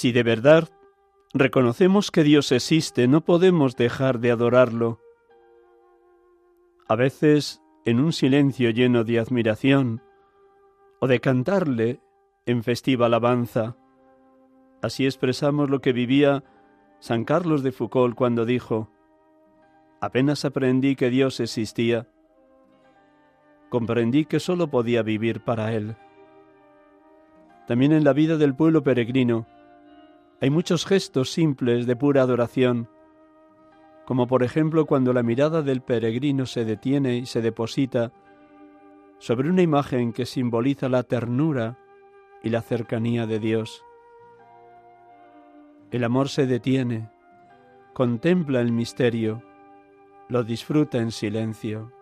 Si de verdad reconocemos que Dios existe, no podemos dejar de adorarlo. A veces, en un silencio lleno de admiración, o de cantarle en festiva alabanza. Así expresamos lo que vivía San Carlos de Foucault cuando dijo, apenas aprendí que Dios existía, comprendí que sólo podía vivir para Él. También en la vida del pueblo peregrino, hay muchos gestos simples de pura adoración, como por ejemplo cuando la mirada del peregrino se detiene y se deposita sobre una imagen que simboliza la ternura y la cercanía de Dios. El amor se detiene, contempla el misterio, lo disfruta en silencio.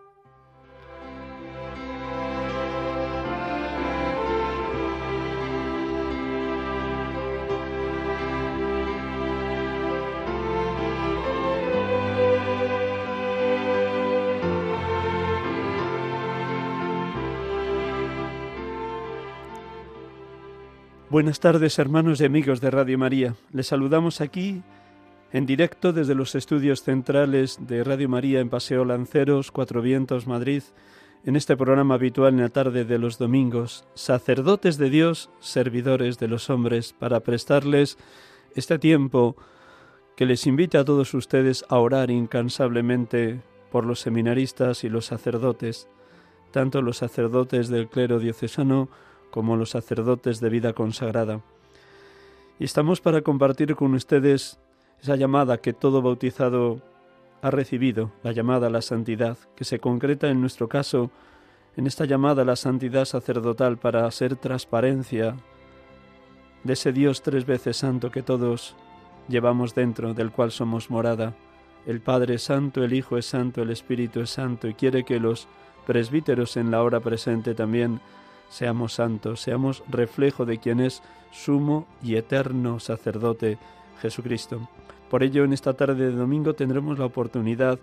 Buenas tardes hermanos y amigos de Radio María. Les saludamos aquí en directo desde los estudios centrales de Radio María en Paseo Lanceros, Cuatro Vientos, Madrid, en este programa habitual en la tarde de los domingos, sacerdotes de Dios, servidores de los hombres, para prestarles este tiempo que les invita a todos ustedes a orar incansablemente por los seminaristas y los sacerdotes, tanto los sacerdotes del clero diocesano como los sacerdotes de vida consagrada. Y estamos para compartir con ustedes esa llamada que todo bautizado ha recibido, la llamada a la santidad, que se concreta en nuestro caso en esta llamada a la santidad sacerdotal para ser transparencia de ese Dios tres veces santo que todos llevamos dentro, del cual somos morada. El Padre es santo, el Hijo es santo, el Espíritu es santo, y quiere que los presbíteros en la hora presente también seamos santos, seamos reflejo de quien es sumo y eterno sacerdote Jesucristo. Por ello, en esta tarde de domingo tendremos la oportunidad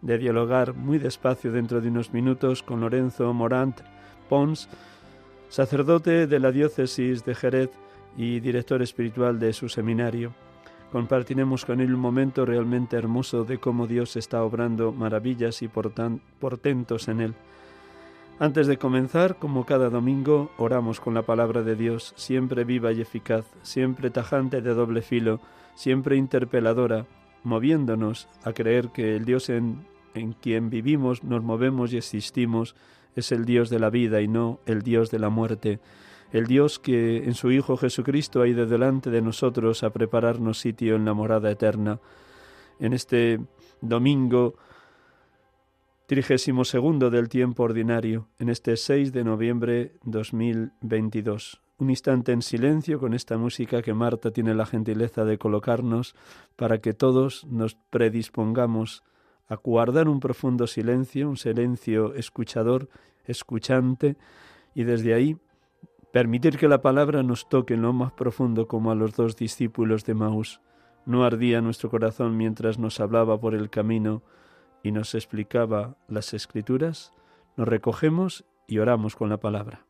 de dialogar muy despacio dentro de unos minutos con Lorenzo Morant Pons, sacerdote de la diócesis de Jerez y director espiritual de su seminario. Compartiremos con él un momento realmente hermoso de cómo Dios está obrando maravillas y portentos en él. Antes de comenzar, como cada domingo, oramos con la palabra de Dios, siempre viva y eficaz, siempre tajante de doble filo, siempre interpeladora, moviéndonos a creer que el Dios en, en quien vivimos, nos movemos y existimos, es el Dios de la vida y no el Dios de la muerte, el Dios que en su Hijo Jesucristo ha ido delante de nosotros a prepararnos sitio en la morada eterna. En este domingo trigésimo segundo del tiempo ordinario, en este 6 de noviembre 2022. Un instante en silencio con esta música que Marta tiene la gentileza de colocarnos para que todos nos predispongamos a guardar un profundo silencio, un silencio escuchador, escuchante, y desde ahí permitir que la palabra nos toque en lo más profundo como a los dos discípulos de Maús. No ardía nuestro corazón mientras nos hablaba por el camino, y nos explicaba las escrituras, nos recogemos y oramos con la palabra.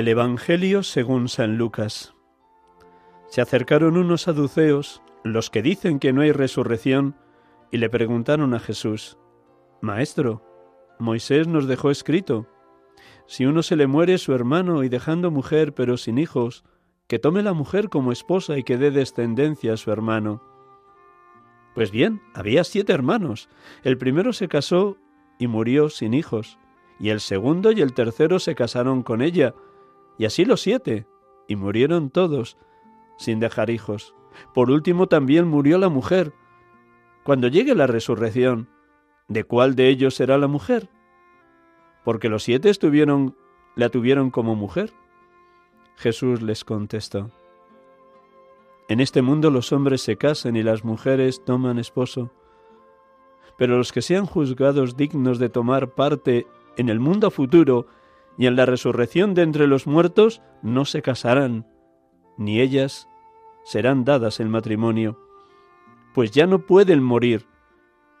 Del Evangelio según San Lucas. Se acercaron unos saduceos, los que dicen que no hay resurrección, y le preguntaron a Jesús, Maestro, Moisés nos dejó escrito, si uno se le muere su hermano y dejando mujer pero sin hijos, que tome la mujer como esposa y que dé descendencia a su hermano. Pues bien, había siete hermanos. El primero se casó y murió sin hijos, y el segundo y el tercero se casaron con ella, y así los siete, y murieron todos, sin dejar hijos. Por último también murió la mujer. Cuando llegue la resurrección, ¿de cuál de ellos será la mujer? Porque los siete estuvieron, la tuvieron como mujer. Jesús les contestó. En este mundo los hombres se casan y las mujeres toman esposo, pero los que sean juzgados dignos de tomar parte en el mundo futuro y en la resurrección de entre los muertos no se casarán, ni ellas serán dadas el matrimonio, pues ya no pueden morir,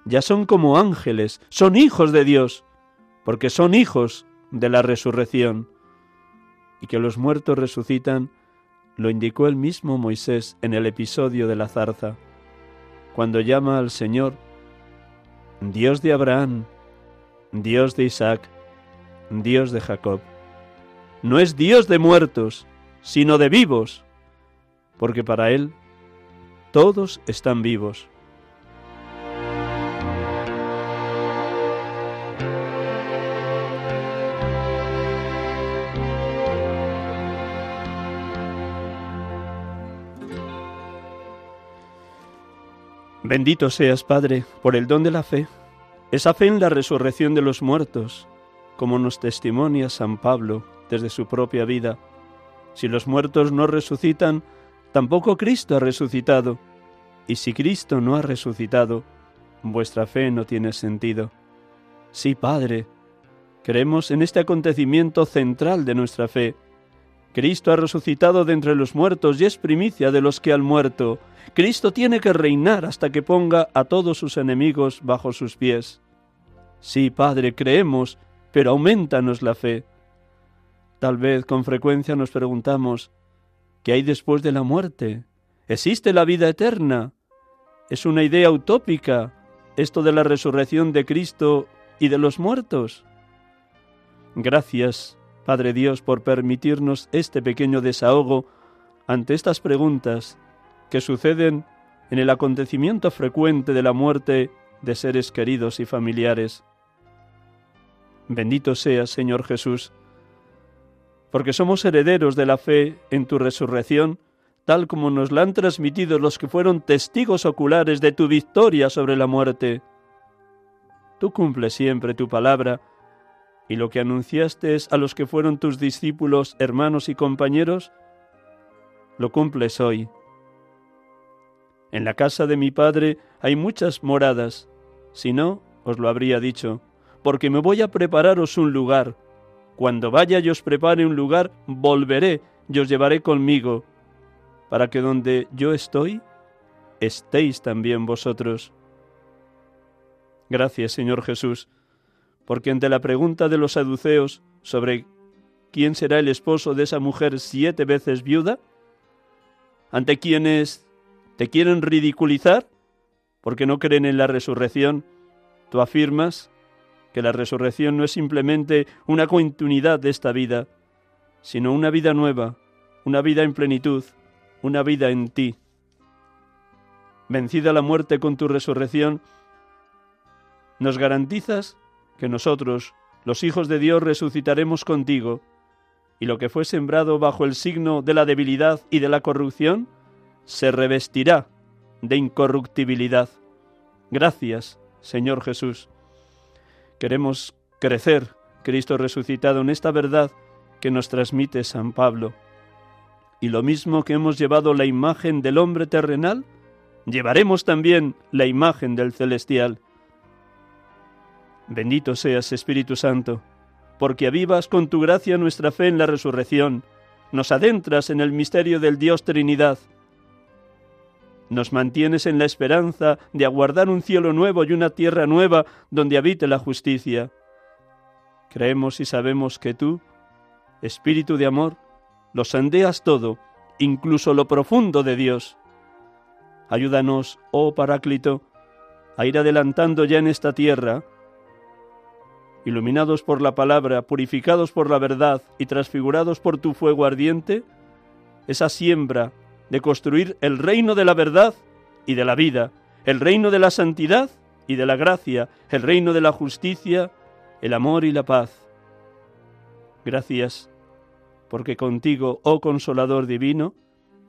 ya son como ángeles, son hijos de Dios, porque son hijos de la resurrección, y que los muertos resucitan, lo indicó el mismo Moisés en el episodio de la zarza, cuando llama al Señor Dios de Abraham, Dios de Isaac, Dios de Jacob. No es Dios de muertos, sino de vivos, porque para Él todos están vivos. Bendito seas, Padre, por el don de la fe, esa fe en la resurrección de los muertos, como nos testimonia San Pablo desde su propia vida. Si los muertos no resucitan, tampoco Cristo ha resucitado. Y si Cristo no ha resucitado, vuestra fe no tiene sentido. Sí, Padre, creemos en este acontecimiento central de nuestra fe. Cristo ha resucitado de entre los muertos y es primicia de los que han muerto. Cristo tiene que reinar hasta que ponga a todos sus enemigos bajo sus pies. Sí, Padre, creemos pero aumentanos la fe. Tal vez con frecuencia nos preguntamos, ¿qué hay después de la muerte? ¿Existe la vida eterna? ¿Es una idea utópica esto de la resurrección de Cristo y de los muertos? Gracias, Padre Dios, por permitirnos este pequeño desahogo ante estas preguntas que suceden en el acontecimiento frecuente de la muerte de seres queridos y familiares. Bendito seas, Señor Jesús, porque somos herederos de la fe en tu resurrección, tal como nos la han transmitido los que fueron testigos oculares de tu victoria sobre la muerte. Tú cumples siempre tu palabra, y lo que anunciaste a los que fueron tus discípulos, hermanos y compañeros, lo cumples hoy. En la casa de mi Padre hay muchas moradas, si no, os lo habría dicho porque me voy a prepararos un lugar. Cuando vaya y os prepare un lugar, volveré y os llevaré conmigo, para que donde yo estoy, estéis también vosotros. Gracias, Señor Jesús, porque ante la pregunta de los saduceos sobre quién será el esposo de esa mujer siete veces viuda, ante quienes te quieren ridiculizar, porque no creen en la resurrección, tú afirmas que la resurrección no es simplemente una continuidad de esta vida, sino una vida nueva, una vida en plenitud, una vida en ti. Vencida la muerte con tu resurrección, nos garantizas que nosotros, los hijos de Dios, resucitaremos contigo, y lo que fue sembrado bajo el signo de la debilidad y de la corrupción, se revestirá de incorruptibilidad. Gracias, Señor Jesús. Queremos crecer, Cristo resucitado, en esta verdad que nos transmite San Pablo. Y lo mismo que hemos llevado la imagen del hombre terrenal, llevaremos también la imagen del celestial. Bendito seas, Espíritu Santo, porque avivas con tu gracia nuestra fe en la resurrección, nos adentras en el misterio del Dios Trinidad, nos mantienes en la esperanza de aguardar un cielo nuevo y una tierra nueva donde habite la justicia. Creemos y sabemos que tú Espíritu de amor, lo sondeas todo, incluso lo profundo de Dios. Ayúdanos, oh Paráclito, a ir adelantando ya en esta tierra, iluminados por la palabra, purificados por la verdad y transfigurados por tu fuego ardiente, esa siembra de construir el reino de la verdad y de la vida, el reino de la santidad y de la gracia, el reino de la justicia, el amor y la paz. Gracias, porque contigo, oh consolador divino,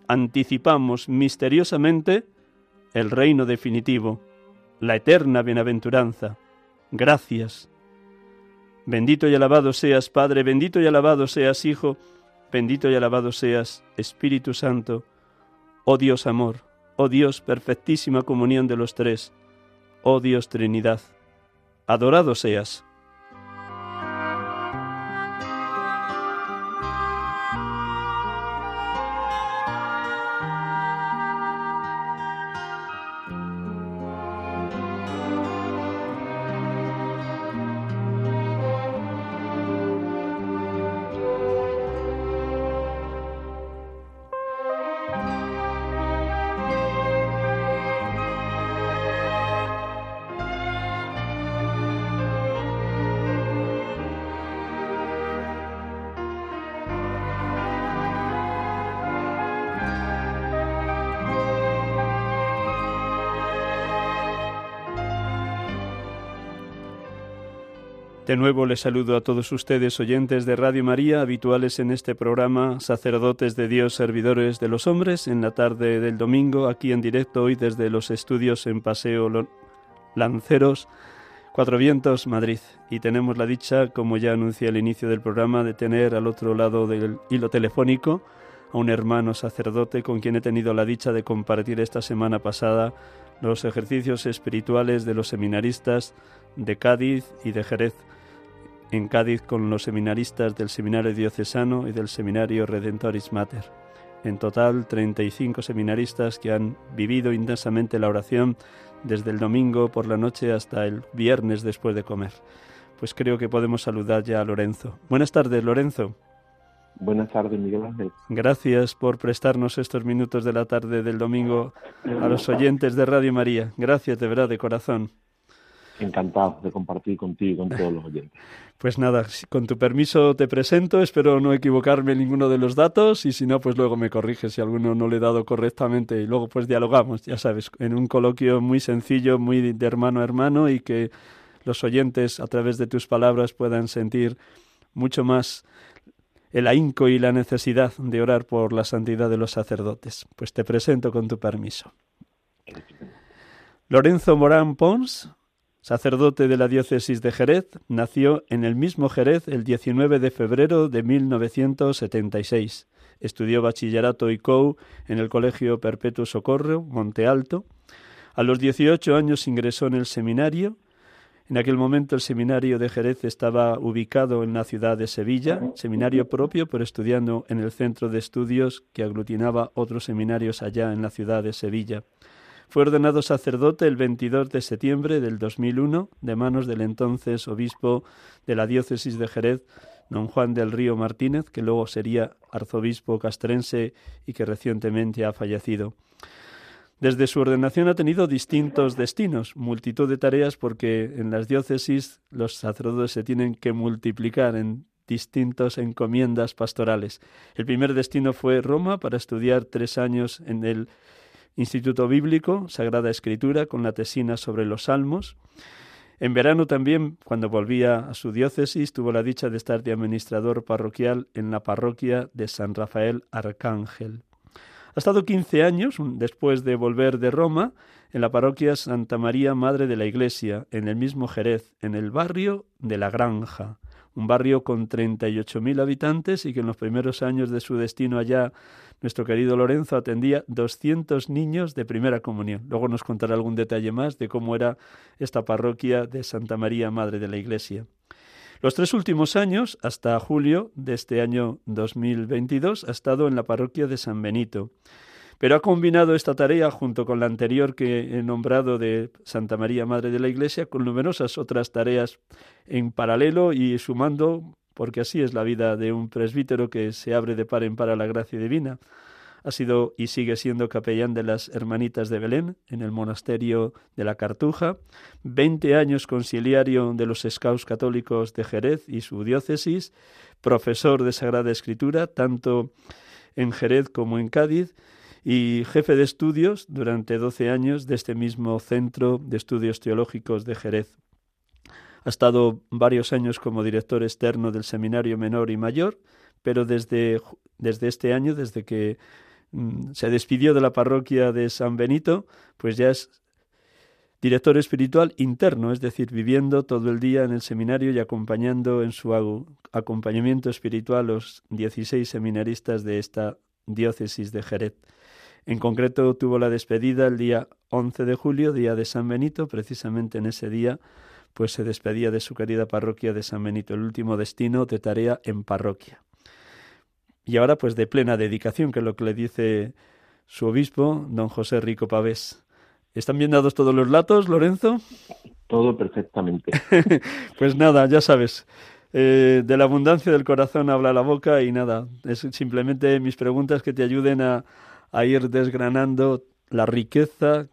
anticipamos misteriosamente el reino definitivo, la eterna bienaventuranza. Gracias. Bendito y alabado seas, Padre, bendito y alabado seas, Hijo, bendito y alabado seas, Espíritu Santo, oh Dios amor, oh Dios perfectísima comunión de los tres, oh Dios Trinidad. Adorado seas. De nuevo les saludo a todos ustedes, oyentes de Radio María, habituales en este programa, sacerdotes de Dios, servidores de los hombres, en la tarde del domingo, aquí en directo hoy desde los estudios en Paseo Lanceros, Cuatro Vientos, Madrid. Y tenemos la dicha, como ya anuncié al inicio del programa, de tener al otro lado del hilo telefónico a un hermano sacerdote con quien he tenido la dicha de compartir esta semana pasada los ejercicios espirituales de los seminaristas de Cádiz y de Jerez en Cádiz con los seminaristas del Seminario Diocesano y del Seminario Redentoris Mater. En total, 35 seminaristas que han vivido intensamente la oración desde el domingo por la noche hasta el viernes después de comer. Pues creo que podemos saludar ya a Lorenzo. Buenas tardes, Lorenzo. Buenas tardes, Miguel Ángel. Gracias por prestarnos estos minutos de la tarde del domingo a los oyentes de Radio María. Gracias de verdad, de corazón. Encantado de compartir contigo y con todos los oyentes. Pues nada, con tu permiso te presento, espero no equivocarme en ninguno de los datos y si no, pues luego me corriges si alguno no le he dado correctamente y luego pues dialogamos, ya sabes, en un coloquio muy sencillo, muy de hermano a hermano y que los oyentes a través de tus palabras puedan sentir mucho más el ahínco y la necesidad de orar por la santidad de los sacerdotes. Pues te presento con tu permiso. Lorenzo Morán Pons sacerdote de la diócesis de Jerez, nació en el mismo Jerez el 19 de febrero de 1976. Estudió bachillerato y COU en el Colegio Perpetuo Socorro, Monte Alto. A los 18 años ingresó en el seminario. En aquel momento el seminario de Jerez estaba ubicado en la ciudad de Sevilla, seminario propio, pero estudiando en el centro de estudios que aglutinaba otros seminarios allá en la ciudad de Sevilla. Fue ordenado sacerdote el 22 de septiembre del 2001 de manos del entonces obispo de la diócesis de Jerez, don Juan del Río Martínez, que luego sería arzobispo castrense y que recientemente ha fallecido. Desde su ordenación ha tenido distintos destinos, multitud de tareas porque en las diócesis los sacerdotes se tienen que multiplicar en distintas encomiendas pastorales. El primer destino fue Roma para estudiar tres años en el Instituto Bíblico, Sagrada Escritura, con la tesina sobre los Salmos. En verano también, cuando volvía a su diócesis, tuvo la dicha de estar de administrador parroquial en la parroquia de San Rafael Arcángel. Ha estado 15 años después de volver de Roma en la parroquia Santa María Madre de la Iglesia, en el mismo Jerez, en el barrio de La Granja, un barrio con 38.000 habitantes y que en los primeros años de su destino allá nuestro querido Lorenzo atendía 200 niños de primera comunión. Luego nos contará algún detalle más de cómo era esta parroquia de Santa María, Madre de la Iglesia. Los tres últimos años, hasta julio de este año 2022, ha estado en la parroquia de San Benito. Pero ha combinado esta tarea junto con la anterior que he nombrado de Santa María, Madre de la Iglesia, con numerosas otras tareas en paralelo y sumando porque así es la vida de un presbítero que se abre de par en par a la gracia divina. Ha sido y sigue siendo capellán de las Hermanitas de Belén en el monasterio de la Cartuja, 20 años conciliario de los Scouts católicos de Jerez y su diócesis, profesor de Sagrada Escritura, tanto en Jerez como en Cádiz, y jefe de estudios durante 12 años de este mismo Centro de Estudios Teológicos de Jerez. Ha estado varios años como director externo del Seminario Menor y Mayor, pero desde, desde este año, desde que mm, se despidió de la parroquia de San Benito, pues ya es director espiritual interno, es decir, viviendo todo el día en el seminario y acompañando en su acompañamiento espiritual los 16 seminaristas de esta diócesis de Jerez. En concreto tuvo la despedida el día 11 de julio, día de San Benito, precisamente en ese día pues se despedía de su querida parroquia de San Benito, el último destino de tarea en parroquia. Y ahora pues de plena dedicación, que es lo que le dice su obispo, don José Rico Pavés. ¿Están bien dados todos los datos, Lorenzo? Todo perfectamente. pues nada, ya sabes, eh, de la abundancia del corazón habla la boca y nada, es simplemente mis preguntas que te ayuden a, a ir desgranando la riqueza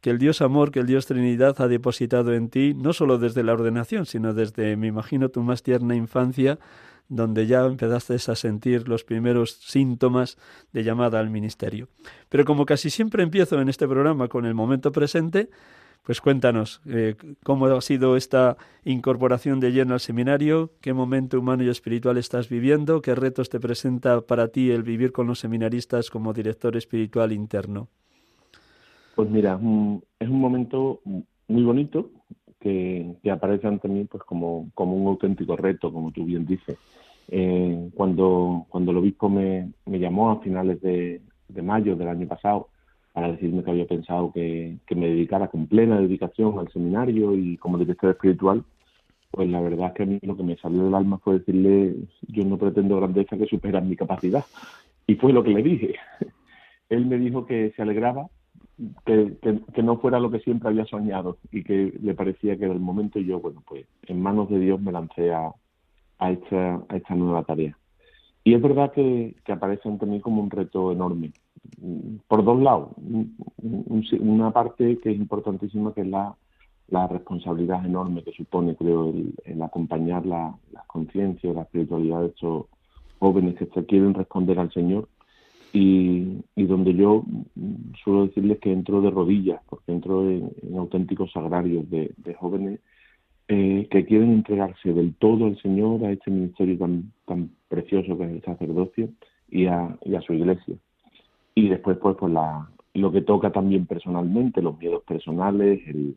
que el Dios amor, que el Dios Trinidad ha depositado en ti, no solo desde la ordenación, sino desde, me imagino, tu más tierna infancia, donde ya empezaste a sentir los primeros síntomas de llamada al ministerio. Pero como casi siempre empiezo en este programa con el momento presente, pues cuéntanos eh, cómo ha sido esta incorporación de lleno al seminario, qué momento humano y espiritual estás viviendo, qué retos te presenta para ti el vivir con los seminaristas como director espiritual interno. Pues mira, es un momento muy bonito que, aparece ante mí pues como, como un auténtico reto, como tú bien dices. Eh, cuando, cuando el obispo me, llamó a finales de mayo del año pasado para decirme que había pensado que, que, me dedicara con plena dedicación al seminario y como director espiritual, pues la verdad es que a mí lo que me salió del alma fue decirle, yo no pretendo grandeza que supera mi capacidad. Y fue lo que le dije. Él me dijo que se alegraba que, que, no fuera lo que siempre había soñado y que le parecía que era el momento yo, bueno, pues en manos de Dios me lancé a, a, esta, a esta nueva tarea. Y es verdad que, que aparece ante mí como un reto enorme, por dos lados. una parte que es importantísima, que es la, la responsabilidad enorme que supone, creo, el, acompañar la, la conciencia, la espiritualidad de estos jóvenes que se quieren responder al Señor y, y, donde yo suelo decirles que entro de rodillas, porque entro en, auténticos sagrarios de, jóvenes eh, que quieren entregarse del todo al Señor, a este ministerio tan, tan precioso que es el sacerdocio y a, y a su iglesia. Y después, pues, pues la, lo que toca también personalmente, los miedos personales, el,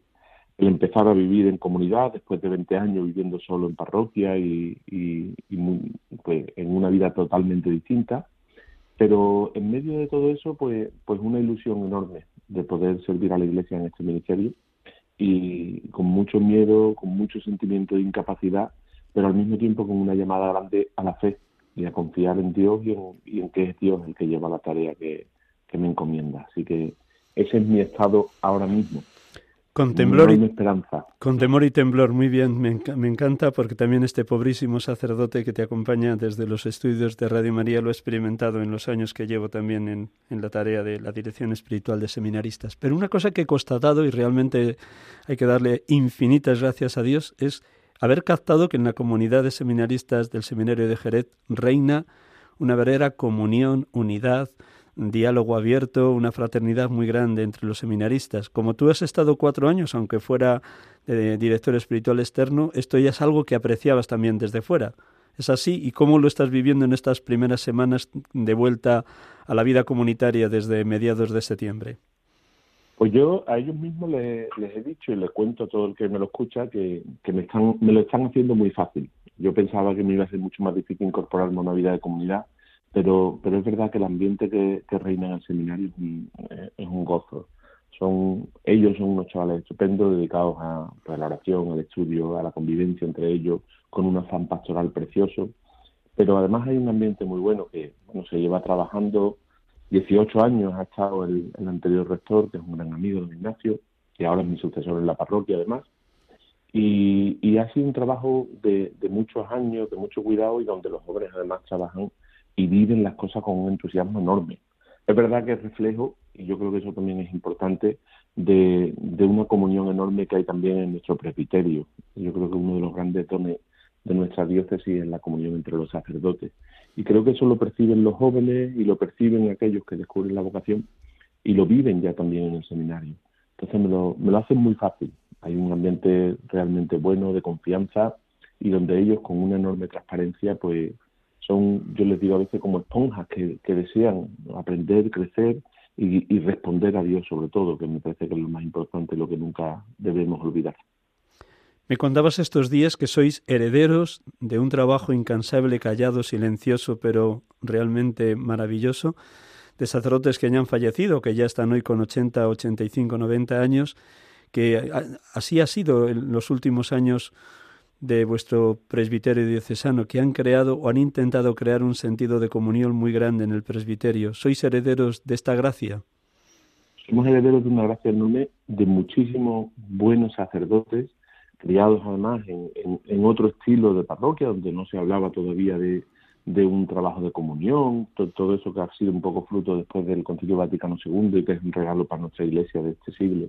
empezar a vivir en comunidad después de 20 años viviendo solo en parroquia y, y, y pues, en una vida totalmente distinta. Pero en medio de todo eso, pues, pues una ilusión enorme de poder servir a la Iglesia en este ministerio y con mucho miedo, con mucho sentimiento de incapacidad, pero al mismo tiempo con una llamada grande a la fe y a confiar en Dios y en, que es Dios el que lleva la tarea que me encomienda. Así que ese es mi estado ahora mismo. Con temblor, y, esperanza. con temor y temblor, muy bien, me, me, encanta porque también este pobrísimo sacerdote que te acompaña desde los estudios de Radio María lo he experimentado en los años que llevo también en, en la tarea de la dirección espiritual de seminaristas. Pero una cosa que he constatado y realmente hay que darle infinitas gracias a Dios es haber captado que en la comunidad de seminaristas del Seminario de Jerez reina una verdadera comunión, unidad, un diálogo abierto, una fraternidad muy grande entre los seminaristas. Como tú has estado cuatro años, aunque fuera director espiritual externo, esto ya es algo que apreciabas también desde fuera. ¿Es así? ¿Y cómo lo estás viviendo en estas primeras semanas de vuelta a la vida comunitaria desde mediados de septiembre? Pues yo a ellos mismos les, he dicho y les cuento a todo el que me lo escucha que, que me, están, me lo están haciendo muy fácil. Yo pensaba que me iba a ser mucho más difícil incorporarme a una vida de comunidad pero, pero es verdad que el ambiente que, reina en el seminario es un, gozo. Son, ellos son unos chavales estupendos dedicados a, pues, la oración, al estudio, a la convivencia entre ellos, con un afán pastoral precioso. Pero además hay un ambiente muy bueno que bueno, se lleva trabajando 18 años, ha estado el, anterior rector, que es un gran amigo de Ignacio, que ahora es mi sucesor en la parroquia además. Y, ha sido un trabajo de, muchos años, de mucho cuidado y donde los jóvenes además trabajan y viven las cosas con un entusiasmo enorme. Es verdad que es reflejo, y yo creo que eso también es importante, de, una comunión enorme que hay también en nuestro presbiterio. Yo creo que uno de los grandes dones de nuestra diócesis es la comunión entre los sacerdotes. Y creo que eso lo perciben los jóvenes y lo perciben aquellos que descubren la vocación y lo viven ya también en el seminario. Entonces me lo, me lo hacen muy fácil. Hay un ambiente realmente bueno, de confianza, y donde ellos con una enorme transparencia, pues son, yo les digo a veces como esponjas que, desean aprender, crecer y, responder a Dios sobre todo, que me parece que es lo más importante, lo que nunca debemos olvidar. Me contabas estos días que sois herederos de un trabajo incansable, callado, silencioso, pero realmente maravilloso, de sacerdotes que ya han fallecido, que ya están hoy con 80, 85, 90 años, que así ha sido en los últimos años de vuestro presbiterio diocesano, que han creado o han intentado crear un sentido de comunión muy grande en el presbiterio. ¿Sois herederos de esta gracia? Somos herederos de una gracia enorme de muchísimos buenos sacerdotes, criados además en, en otro estilo de parroquia, donde no se hablaba todavía de, de un trabajo de comunión, todo, eso que ha sido un poco fruto después del Concilio Vaticano II y que es un regalo para nuestra iglesia de este siglo,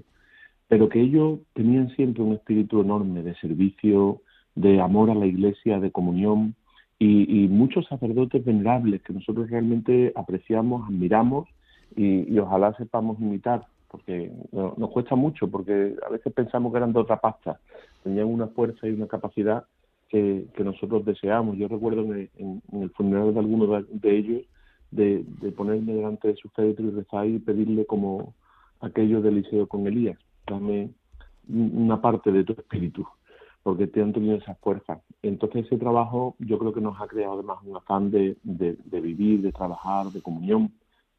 pero que ellos tenían siempre un espíritu enorme de servicio, de amor a la iglesia, de comunión y, muchos sacerdotes venerables que nosotros realmente apreciamos, admiramos y, ojalá sepamos imitar, porque nos cuesta mucho, porque a veces pensamos que eran de otra pasta, tenían una fuerza y una capacidad que, nosotros deseamos. Yo recuerdo en, el funeral de algunos de, ellos de, ponerme delante de su féretro y rezar y pedirle como aquello de Eliseo con Elías, dame una parte de tu espíritu, porque te han tenido esa fuerza. Entonces ese trabajo yo creo que nos ha creado además un afán de, vivir, de trabajar, de comunión,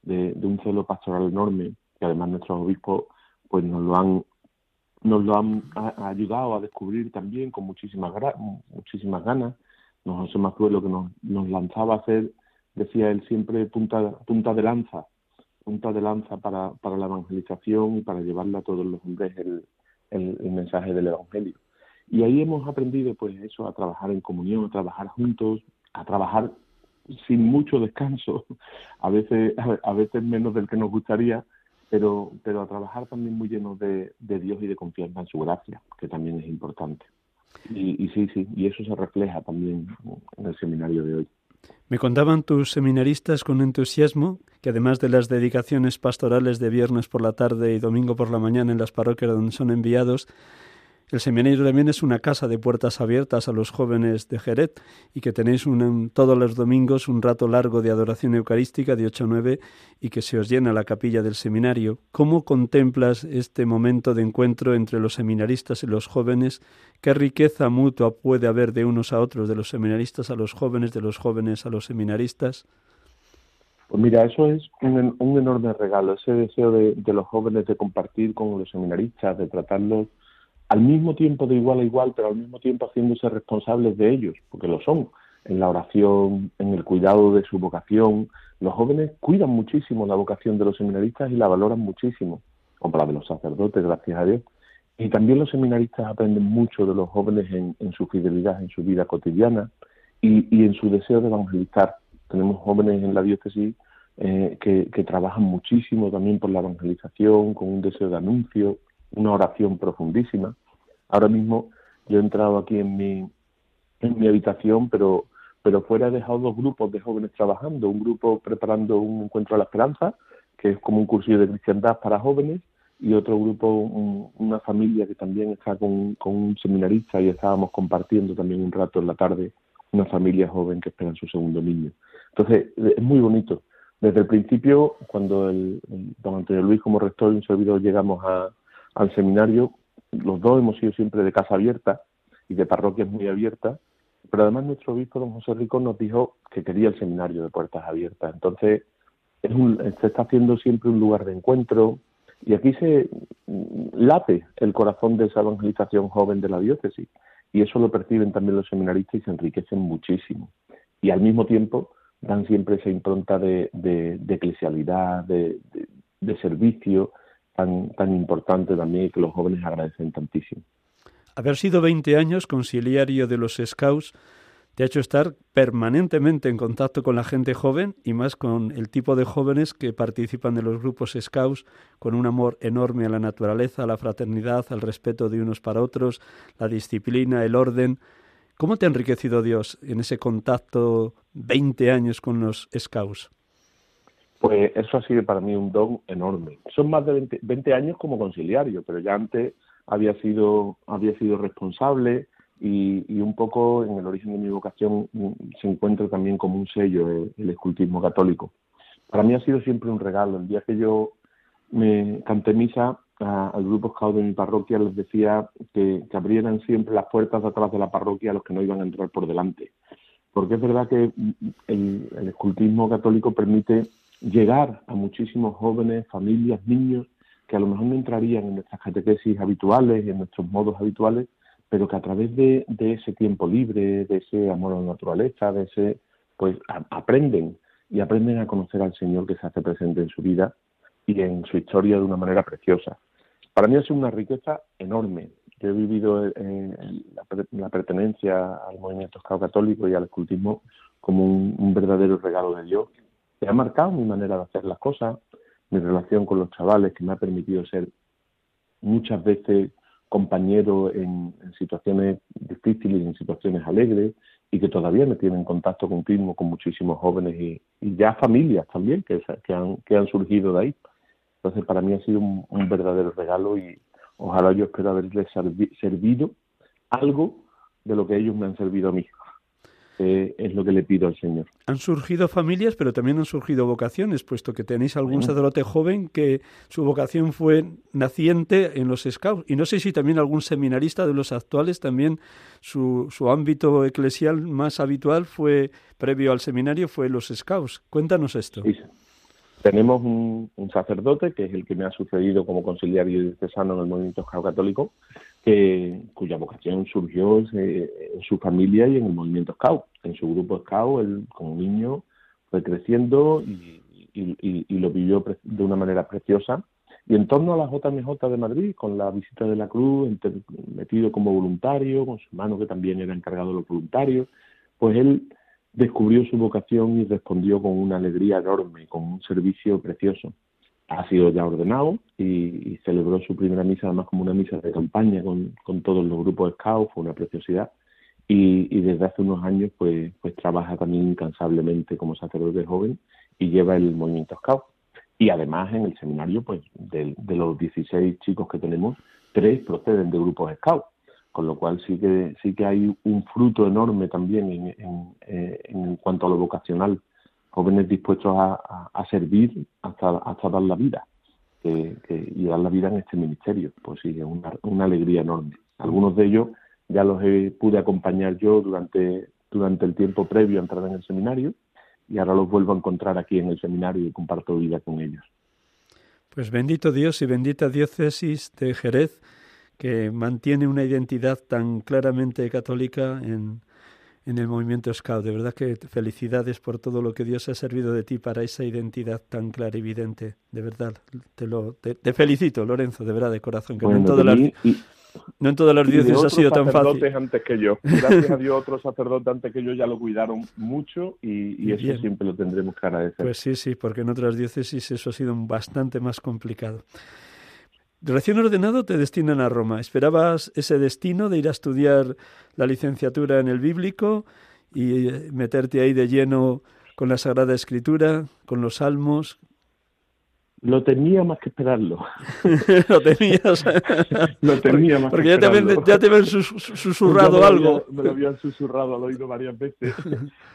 de, de un celo pastoral enorme, que además nuestros obispos pues nos lo han nos lo han ayudado a descubrir también con muchísimas, muchísimas ganas. Nos José Mazuelo que nos, nos lanzaba a hacer, decía él siempre, punta, punta de lanza, punta de lanza para, para la evangelización y para llevarle a todos los hombres el, el, el, mensaje del Evangelio. Y ahí hemos aprendido pues eso, a trabajar en comunión, a trabajar juntos, a trabajar sin mucho descanso, a veces, a veces menos del que nos gustaría, pero, pero a trabajar también muy lleno de, Dios y de confianza en su gracia, que también es importante. Y, y, sí, sí, y eso se refleja también en el seminario de hoy. Me contaban tus seminaristas con entusiasmo que además de las dedicaciones pastorales de viernes por la tarde y domingo por la mañana en las parroquias donde son enviados, el seminario también es una casa de puertas abiertas a los jóvenes de Jerez y que tenéis un, todos los domingos un rato largo de adoración eucarística de 8 a 9 y que se os llena la capilla del seminario. ¿Cómo contemplas este momento de encuentro entre los seminaristas y los jóvenes? ¿Qué riqueza mutua puede haber de unos a otros, de los seminaristas a los jóvenes, de los jóvenes a los seminaristas? Pues mira, eso es un, enorme regalo, ese deseo de los jóvenes de compartir con los seminaristas, de tratarlos al mismo tiempo de igual a igual, pero al mismo tiempo haciéndose responsables de ellos, porque lo son, en la oración, en el cuidado de su vocación. Los jóvenes cuidan muchísimo la vocación de los seminaristas y la valoran muchísimo, como la de los sacerdotes, gracias a Dios. Y también los seminaristas aprenden mucho de los jóvenes en, su fidelidad, en su vida cotidiana y, en su deseo de evangelizar. Tenemos jóvenes en la diócesis eh, que, que trabajan muchísimo también por la evangelización, con un deseo de anuncio, una oración profundísima. Ahora mismo yo he entrado aquí en mi, en mi habitación, pero, pero fuera he dejado dos grupos de jóvenes trabajando, un grupo preparando un encuentro a la esperanza, que es como un cursillo de cristiandad para jóvenes, y otro grupo, una familia que también está con, con un seminarista y estábamos compartiendo también un rato en la tarde, una familia joven que espera su segundo niño. Entonces, es muy bonito. Desde el principio, cuando el, don Antonio Luis como rector y un servidor llegamos a, al seminario, los dos hemos sido siempre de casa abierta y de parroquias muy abiertas, pero además nuestro obispo, don José Rico, nos dijo que quería el seminario de puertas abiertas. Entonces, es se está haciendo siempre un lugar de encuentro y aquí se late el corazón de esa evangelización joven de la diócesis y eso lo perciben también los seminaristas y se enriquecen muchísimo. Y al mismo tiempo dan siempre esa impronta de, eclesialidad, de servicio, tan, tan importante también y que los jóvenes agradecen tantísimo. Haber sido 20 años conciliario de los Scouts te ha hecho estar permanentemente en contacto con la gente joven y más con el tipo de jóvenes que participan de los grupos Scouts con un amor enorme a la naturaleza, a la fraternidad, al respeto de unos para otros, la disciplina, el orden. ¿Cómo te ha enriquecido Dios en ese contacto 20 años con los Scouts? Pues eso ha sido para mí un don enorme. Son más de 20, años como conciliario, pero ya antes había sido, había sido responsable, y, un poco en el origen de mi vocación se encuentra también como un sello el, escultismo católico. Para mí ha sido siempre un regalo. El día que yo me canté misa al grupo scout de mi parroquia les decía que, abrieran siempre las puertas de atrás de la parroquia a los que no iban a entrar por delante. Porque es verdad que el, el escultismo católico permite llegar a muchísimos jóvenes, familias, niños que a lo mejor no entrarían en nuestras catequesis habituales, en nuestros modos habituales, pero que a través de, ese tiempo libre, de ese amor a la naturaleza, de ese, pues aprenden y aprenden a conocer al Señor que se hace presente en su vida y en su historia de una manera preciosa. Para mí ha sido una riqueza enorme. Yo he vivido la, pertenencia al movimiento católico y al escultismo como un, verdadero regalo de Dios que ha marcado mi manera de hacer las cosas, mi relación con los chavales, que me ha permitido ser muchas veces compañero en, situaciones difíciles y en situaciones alegres y que todavía me tienen contacto continuo con muchísimos jóvenes y, ya familias también que, que, han, que han surgido de ahí. Entonces para mí ha sido un, verdadero regalo y ojalá yo espero haberles servido algo de lo que ellos me han servido a mí es lo que le pido al Señor. Han surgido familias, pero también han surgido vocaciones, puesto que tenéis algún sacerdote joven que su vocación fue naciente en los Scouts. Y no sé si también algún seminarista de los actuales, también su, su ámbito eclesial más habitual fue, previo al seminario, fue los Scouts. Cuéntanos esto. Tenemos un, sacerdote, que es el que me ha sucedido como conciliario diocesano en el movimiento católico, que, cuya vocación surgió en su familia y en el movimiento Scout. En su grupo Scout, él como niño fue creciendo y, lo vivió de una manera preciosa. Y en torno a la JMJ de Madrid, con la visita de la Cruz, metido como voluntario, con su hermano que también era encargado de los voluntarios, pues él descubrió su vocación y respondió con una alegría enorme, con un servicio precioso. Ha sido ya ordenado y, celebró su primera misa, además como una misa de campaña con, todos los grupos de Scout, fue una preciosidad. Y, desde hace unos años pues, pues trabaja también incansablemente como sacerdote joven y lleva el movimiento Scout. Y además en el seminario, pues de, de los 16 chicos que tenemos, tres proceden de grupos Scout con lo cual sí que sí que hay un fruto enorme también en, eh, cuanto a lo vocacional. Jóvenes dispuestos a, servir hasta, hasta dar la vida y dar la vida en este ministerio pues sí es una, alegría enorme. Algunos de ellos ya los pude acompañar yo durante durante el tiempo previo a entrar en el seminario y ahora los vuelvo a encontrar aquí en el seminario y comparto vida con ellos. Pues bendito Dios y bendita diócesis de Jerez que mantiene una identidad tan claramente católica en, en el movimiento Scout. De verdad que felicidades por todo lo que Dios ha servido de ti para esa identidad tan clara y evidente. De verdad, te, lo, te, felicito, Lorenzo, de verdad, de corazón. Que no, en todas las, no en todas las diócesis ha sido tan fácil. antes que yo. Gracias a Dios, otros sacerdotes antes que yo ya lo cuidaron mucho y, y eso siempre lo tendremos que agradecer. Pues sí, sí, porque en otras diócesis eso ha sido bastante más complicado. Recién ordenado te destinan a Roma. ¿Esperabas ese destino de ir a estudiar la licenciatura en el bíblico y eh, meterte ahí de lleno con la Sagrada Escritura, con los salmos? Lo tenía más que esperarlo. lo tenías. lo tenía más porque que ya esperarlo. Te ya te habían susurrado algo. me lo habían susurrado al oído varias veces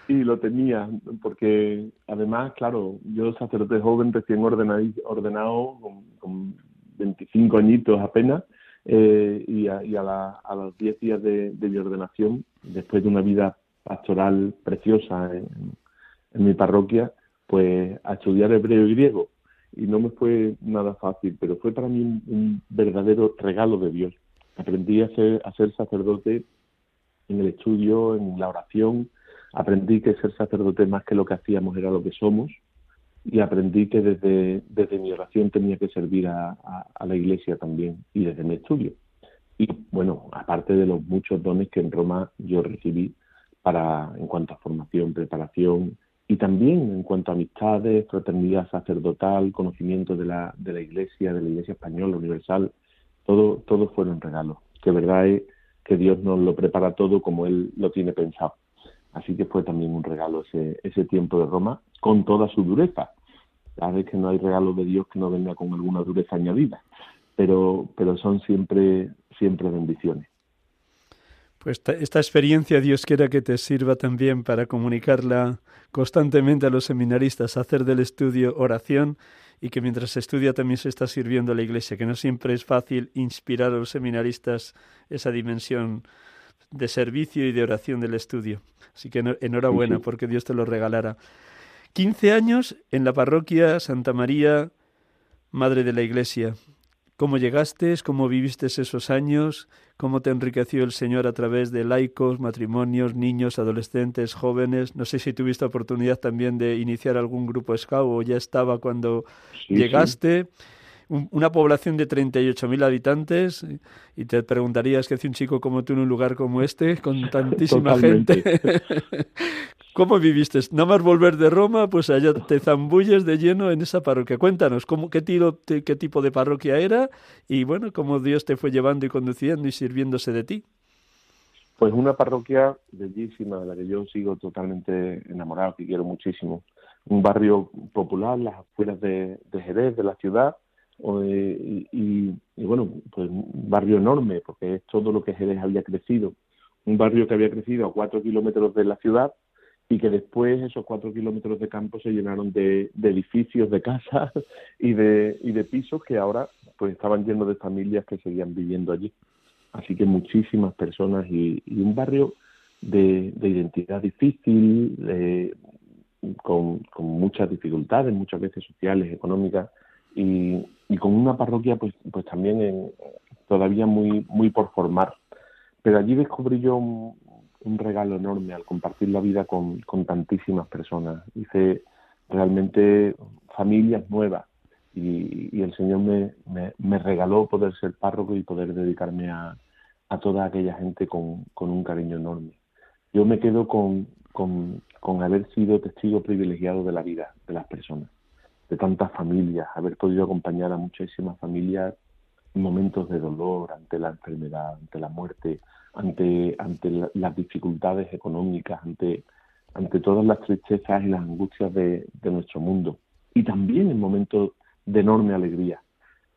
y lo tenía, porque además, claro, yo sacerdote joven recién ordenado, ordenado con 25 añitos apenas, eh, y, a, a, los 10 días de, mi ordenación, después de una vida pastoral preciosa en, mi parroquia, pues a estudiar hebreo y griego. Y no me fue nada fácil, pero fue para mí un, verdadero regalo de Dios. Aprendí a ser, a ser sacerdote en el estudio, en la oración. Aprendí que ser sacerdote más que lo que hacíamos era lo que somos y aprendí que desde, desde mi oración tenía que servir a, a, la iglesia también y desde mi estudio. y bueno, aparte de los muchos dones que en Roma yo recibí para en cuanto a formación, preparación y también en cuanto a amistades, fraternidad sacerdotal, conocimiento de la, de la Iglesia, de la Iglesia española universal, todo, todo fueron regalos. Que verdad es que Dios nos lo prepara todo como Él lo tiene pensado. Así que fue también un regalo ese, ese tiempo de Roma, con toda su dureza. Sabes que no hay regalo de Dios que no venga con alguna dureza añadida, pero, pero son siempre, siempre bendiciones. Pues esta experiencia Dios quiera que te sirva también para comunicarla constantemente a los seminaristas, hacer del estudio oración y que mientras estudia también se está sirviendo a la Iglesia, que no siempre es fácil inspirar a los seminaristas esa dimensión de servicio y de oración del estudio. Así que enhorabuena porque Dios te lo regalara. 15 años en la parroquia Santa María, Madre de la Iglesia. ¿Cómo llegaste? ¿Cómo viviste esos años? ¿Cómo te enriqueció el Señor a través de laicos, matrimonios, niños, adolescentes, jóvenes? No sé si tuviste oportunidad también de iniciar algún grupo scout o ya estaba cuando llegaste una población de 38.000 habitantes y te preguntarías qué hace un chico como tú en un lugar como este con tantísima gente. ¿Cómo viviste? Nada más volver de Roma, pues allá te zambulles de lleno en esa parroquia. Cuéntanos, ¿cómo, qué, ¿qué tipo de parroquia era? Y bueno, cómo Dios te fue llevando y conduciendo y sirviéndose de ti. Pues una parroquia bellísima, de la que yo sigo totalmente enamorado, que quiero muchísimo. Un barrio popular, las afueras de Jerez, de la ciudad, y, bueno, pues un barrio enorme, porque es todo lo que Jerez había crecido. Un barrio que había crecido a cuatro kilómetros de la ciudad y que después esos cuatro kilómetros de campo se llenaron de, edificios, de casas y de, y de pisos que ahora pues estaban llenos de familias que seguían viviendo allí. Así que muchísimas personas y, un barrio de, de identidad difícil, con, con muchas dificultades, muchas veces sociales, económicas, y, y con una parroquia pues pues también en, todavía muy muy por formar. Pero allí descubrí yo un, regalo enorme al compartir la vida con, con tantísimas personas. Hice realmente familias nuevas y, y el Señor me, me, me, regaló poder ser párroco y poder dedicarme a, a toda aquella gente con, con un cariño enorme. Yo me quedo con, con, con haber sido testigo privilegiado de la vida de las personas de tantas familias, haber podido acompañar a muchísimas familias en momentos de dolor, ante la enfermedad, ante la muerte, ante, ante las dificultades económicas, ante, ante todas las tristezas y las angustias de, nuestro mundo. Y también en momentos de enorme alegría,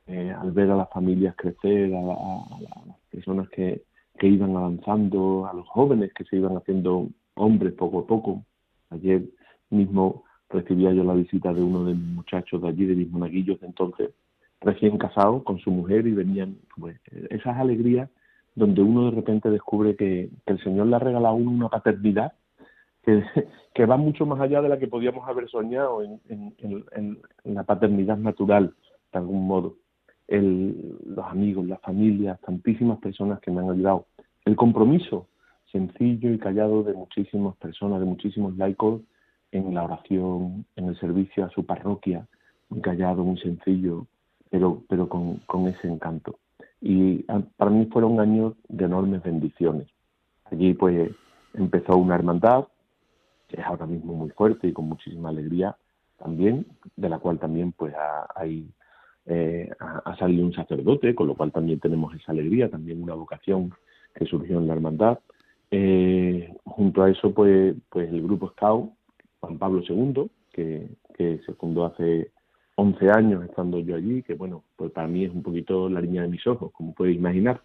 eh, al ver a las familias crecer, a, las personas que, que iban avanzando, a los jóvenes que se iban haciendo hombres poco a poco. Ayer mismo recibía yo la visita de uno de mis muchachos de allí, de mis monaguillos de entonces, recién casado con su mujer y venían pues, esas alegrías donde uno de repente descubre que, el Señor le ha regalado a uno una paternidad que, va mucho más allá de la que podíamos haber soñado en, en, en, la paternidad natural, de algún modo. El, los amigos, la familia, tantísimas personas que me han ayudado. El compromiso sencillo y callado de muchísimas personas, de muchísimos laicos, en la oración, en el servicio a su parroquia, muy callado, muy sencillo, pero, pero con, con ese encanto. Y ah, para mí fueron años de enormes bendiciones. Allí pues empezó una hermandad, que es ahora mismo muy fuerte y con muchísima alegría también, de la cual también pues hay, eh, ha salido un sacerdote, con lo cual también tenemos esa alegría, también una vocación que surgió en la hermandad. Eh, junto a eso pues, pues el grupo Scout Juan Pablo II, que, se fundó hace 11 años estando yo allí, que bueno, pues para mí es un poquito la línea de mis ojos, como puedes imaginar,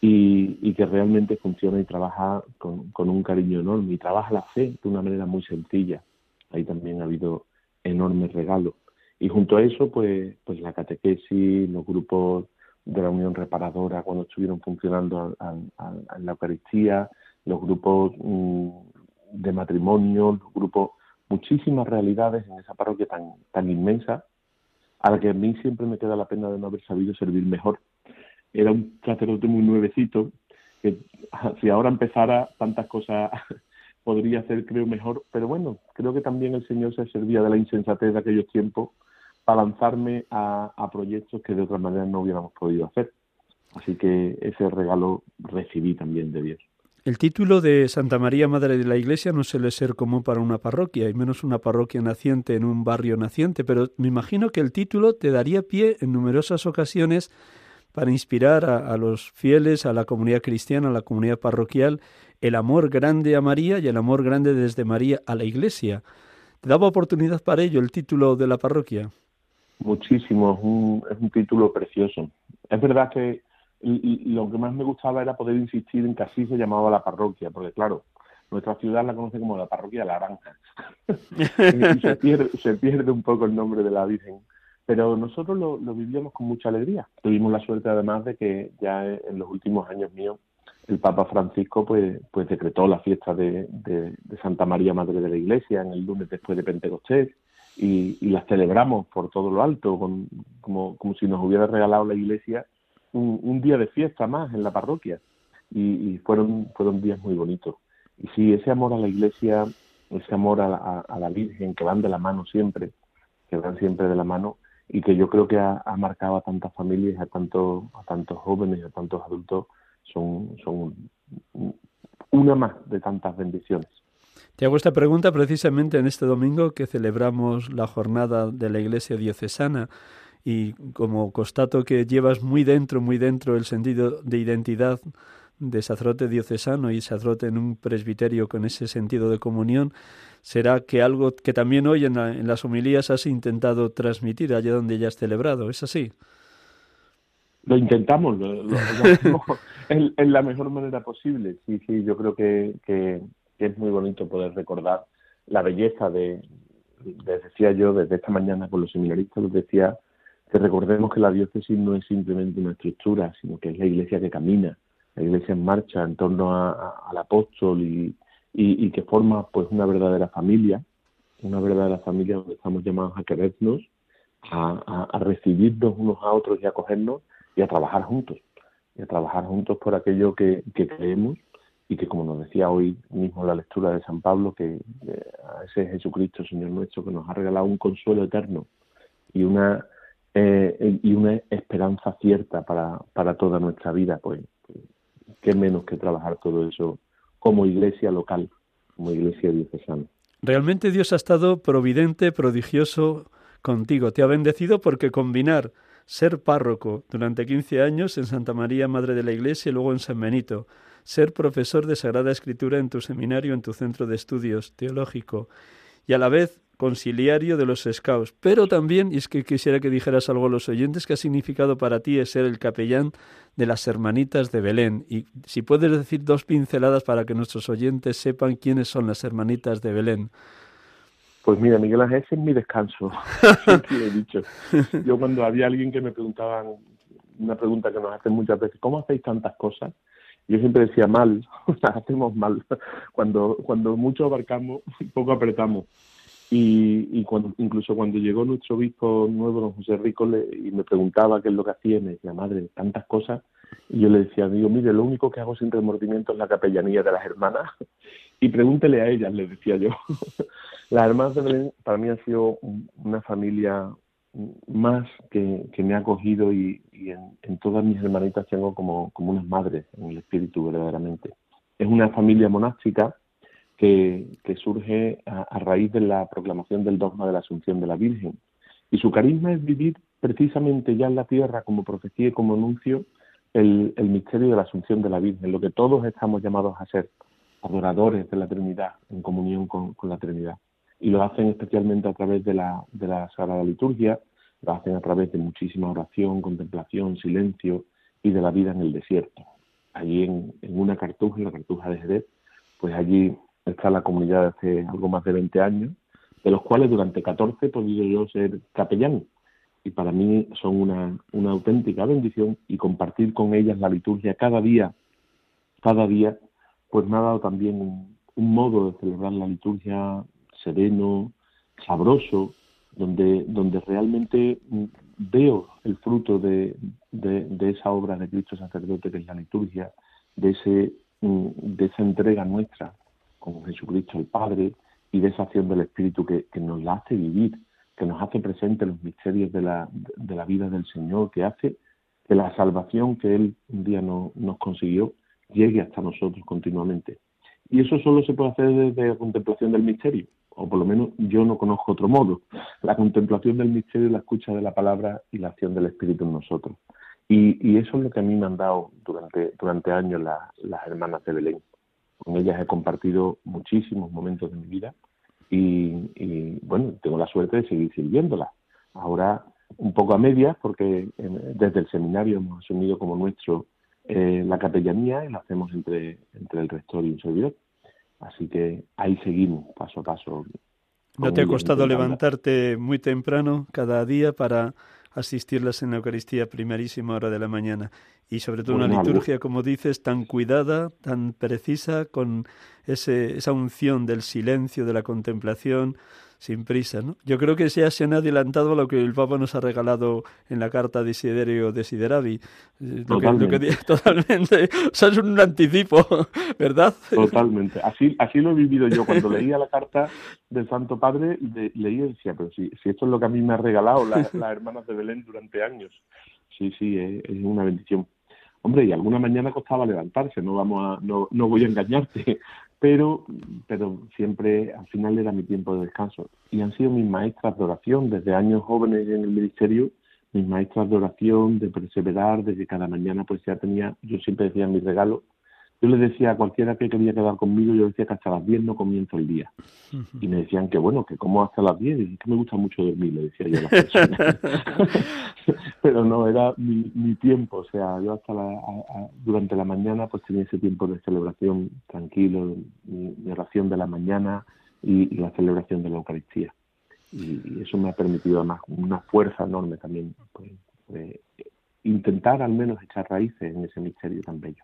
y, que realmente funciona y trabaja con, un cariño enorme y trabaja la fe de una manera muy sencilla. Ahí también ha habido enormes regalos. Y junto a eso, pues, pues la catequesis, los grupos de la Unión Reparadora cuando estuvieron funcionando en la Eucaristía, los grupos mm, de matrimonio, los grupos muchísimas realidades en esa parroquia tan, tan inmensa, a la que a mí siempre me queda la pena de no haber sabido servir mejor. Era un sacerdote muy nuevecito, que si ahora empezara tantas cosas podría hacer, creo, mejor, pero bueno, creo que también el Señor se servía de la insensatez de aquellos tiempos para lanzarme a, a proyectos que de otra manera no hubiéramos podido hacer. Así que ese regalo recibí también de Dios. El título de Santa María Madre de la Iglesia no suele ser común para una parroquia, y menos una parroquia naciente en un barrio naciente, pero me imagino que el título te daría pie en numerosas ocasiones para inspirar a, los fieles, a la comunidad cristiana, a la comunidad parroquial, el amor grande a María y el amor grande desde María a la Iglesia. ¿Te daba oportunidad para ello el título de la parroquia? Muchísimo, es un título precioso. Es verdad que lo que más me gustaba era poder insistir en que así se llamaba la parroquia, porque claro, nuestra ciudad la conoce como la parroquia de la Granja. se pierde, un poco el nombre de la Virgen. Pero nosotros lo, vivíamos con mucha alegría. Tuvimos la suerte además de que ya en los últimos años míos el Papa Francisco pues, pues decretó la fiesta de, de, Santa María Madre de la Iglesia en el lunes después de Pentecostés y, y las celebramos por todo lo alto, como, como si nos hubiera regalado la Iglesia un, día de fiesta más en la parroquia y, fueron, fueron días muy bonitos. Y sí, ese amor a la iglesia, ese amor a la, Virgen, que van de la mano siempre, que van siempre de la mano y que yo creo que ha, marcado a tantas familias, a tantos, a tantos jóvenes, a tantos adultos, son, son una más de tantas bendiciones. Te hago esta pregunta precisamente en este domingo que celebramos la jornada de la Iglesia Diocesana y como constato que llevas muy dentro, muy dentro el sentido de identidad de sacerdote diocesano y sacerdote en un presbiterio con ese sentido de comunión, será que algo que también hoy en, las homilías has intentado transmitir allá donde ya has celebrado. ¿Es así? Lo intentamos, lo, hacemos en, la mejor manera posible. Sí, sí, yo creo que, que, es muy bonito poder recordar la belleza de, decía yo desde esta mañana con los seminaristas, les decía que recordemos que la diócesis no es simplemente una estructura, sino que es la iglesia que camina, la iglesia en marcha en torno al apóstol y, y, que forma pues una verdadera familia, una verdadera familia donde estamos llamados a querernos, a, a, recibirnos unos a otros y a acogernos y a trabajar juntos, y a trabajar juntos por aquello que, que creemos y que como nos decía hoy mismo la lectura de San Pablo, que a ese Jesucristo, Señor nuestro, que nos ha regalado un consuelo eterno y una eh, y una esperanza cierta para, para toda nuestra vida, pues qué menos que trabajar todo eso como iglesia local, como iglesia diocesana. Realmente Dios ha estado providente, prodigioso contigo. Te ha bendecido porque combinar ser párroco durante 15 años en Santa María, Madre de la Iglesia, y luego en San Benito, ser profesor de Sagrada Escritura en tu seminario, en tu centro de estudios teológico, y a la vez conciliario de los scouts, pero también, y es que quisiera que dijeras algo a los oyentes, ¿qué ha significado para ti ser el capellán de las hermanitas de Belén? Y si puedes decir dos pinceladas para que nuestros oyentes sepan quiénes son las hermanitas de Belén. Pues mira, Miguel Ángel, ese es mi descanso, lo he dicho. Yo cuando había alguien que me preguntaba, una pregunta que nos hacen muchas veces, ¿cómo hacéis tantas cosas? Yo siempre decía mal, las hacemos mal. Cuando, cuando mucho abarcamos, poco apretamos. Y, y cuando, incluso cuando llegó nuestro obispo nuevo, don José Rico, y me preguntaba qué es lo que hacía, me decía, madre, tantas cosas. Y yo le decía, digo, mire, lo único que hago sin remordimiento es la capellanía de las hermanas. Y pregúntele a ellas, le decía yo. las hermanas de Belén para mí ha sido una familia más que, que me ha acogido y, y en, en, todas mis hermanitas tengo como, como unas madres en el espíritu verdaderamente. Es una familia monástica que, surge a, raíz de la proclamación del dogma de la Asunción de la Virgen. Y su carisma es vivir precisamente ya en la tierra como profecía y como anuncio el, misterio de la Asunción de la Virgen, lo que todos estamos llamados a ser, adoradores de la Trinidad, en comunión con, la Trinidad. Y lo hacen especialmente a través de la, de la Sagrada Liturgia, lo hacen a través de muchísima oración, contemplación, silencio y de la vida en el desierto. Allí en, en una cartuja, en la cartuja de Jerez, pues allí está la comunidad hace algo más de 20 años, de los cuales durante 14 he podido yo ser capellán. Y para mí son una, una auténtica bendición y compartir con ellas la liturgia cada día, cada día, pues me ha dado también un, modo de celebrar la liturgia sereno, sabroso, donde, donde realmente veo el fruto de, de, de, esa obra de Cristo sacerdote que es la liturgia, de, ese, de esa entrega nuestra con Jesucristo el Padre y de esa acción del Espíritu que, nos la hace vivir, que nos hace presente los misterios de la, de la vida del Señor, que hace que la salvación que Él un día no, nos consiguió llegue hasta nosotros continuamente. Y eso solo se puede hacer desde la contemplación del misterio, o por lo menos yo no conozco otro modo. La contemplación del misterio la escucha de la palabra y la acción del Espíritu en nosotros. Y, eso es lo que a mí me han dado durante, durante años las hermanas de Belén. Con ellas he compartido muchísimos momentos de mi vida y, bueno, tengo la suerte de seguir sirviéndolas. Ahora un poco a medias porque desde el seminario hemos asumido como nuestro eh, la capellanía y la hacemos entre, entre el rector y un servidor. Así que ahí seguimos paso a paso. ¿No te ha costado levantarte muy temprano cada día para asistirlas en la Eucaristía primerísima hora de la mañana? Y sobre todo una liturgia, como dices, tan cuidada, tan precisa, con ese, esa unción del silencio, de la contemplación, sin prisa, ¿no? Yo creo que ya se han adelantado a lo que el Papa nos ha regalado en la carta Desiderio Desideravi. Eh, totalmente. totalmente. O sea, es un anticipo, ¿verdad? Totalmente. Así, así lo he vivido yo. Cuando leía la carta del Santo Padre, leía y decía, pero si, si esto es lo que a mí me ha regalado las hermanas de Belén durante años. Sí, sí, es, es una bendición. Hombre, y alguna mañana costaba levantarse, no vamos a, no, no voy a engañarte, pero, pero siempre al final era mi tiempo de descanso. Y han sido mis maestras de oración desde años jóvenes en el ministerio, mis maestras de oración, de perseverar, desde cada mañana pues ya tenía, yo siempre decía mi regalo, yo le decía a cualquiera que quería quedar conmigo, yo decía que hasta las 10 no comienzo el día. Y me decían que bueno, que como hasta las 10, y que me gusta mucho dormir, le decía yo a las personas. Pero no, era mi, mi, tiempo, o sea, yo hasta la, durante la mañana pues tenía ese tiempo de celebración tranquilo, mi, oración de la mañana y, la celebración de la Eucaristía. Y, eso me ha permitido además una fuerza enorme también, pues, de intentar al menos echar raíces en ese misterio tan bello.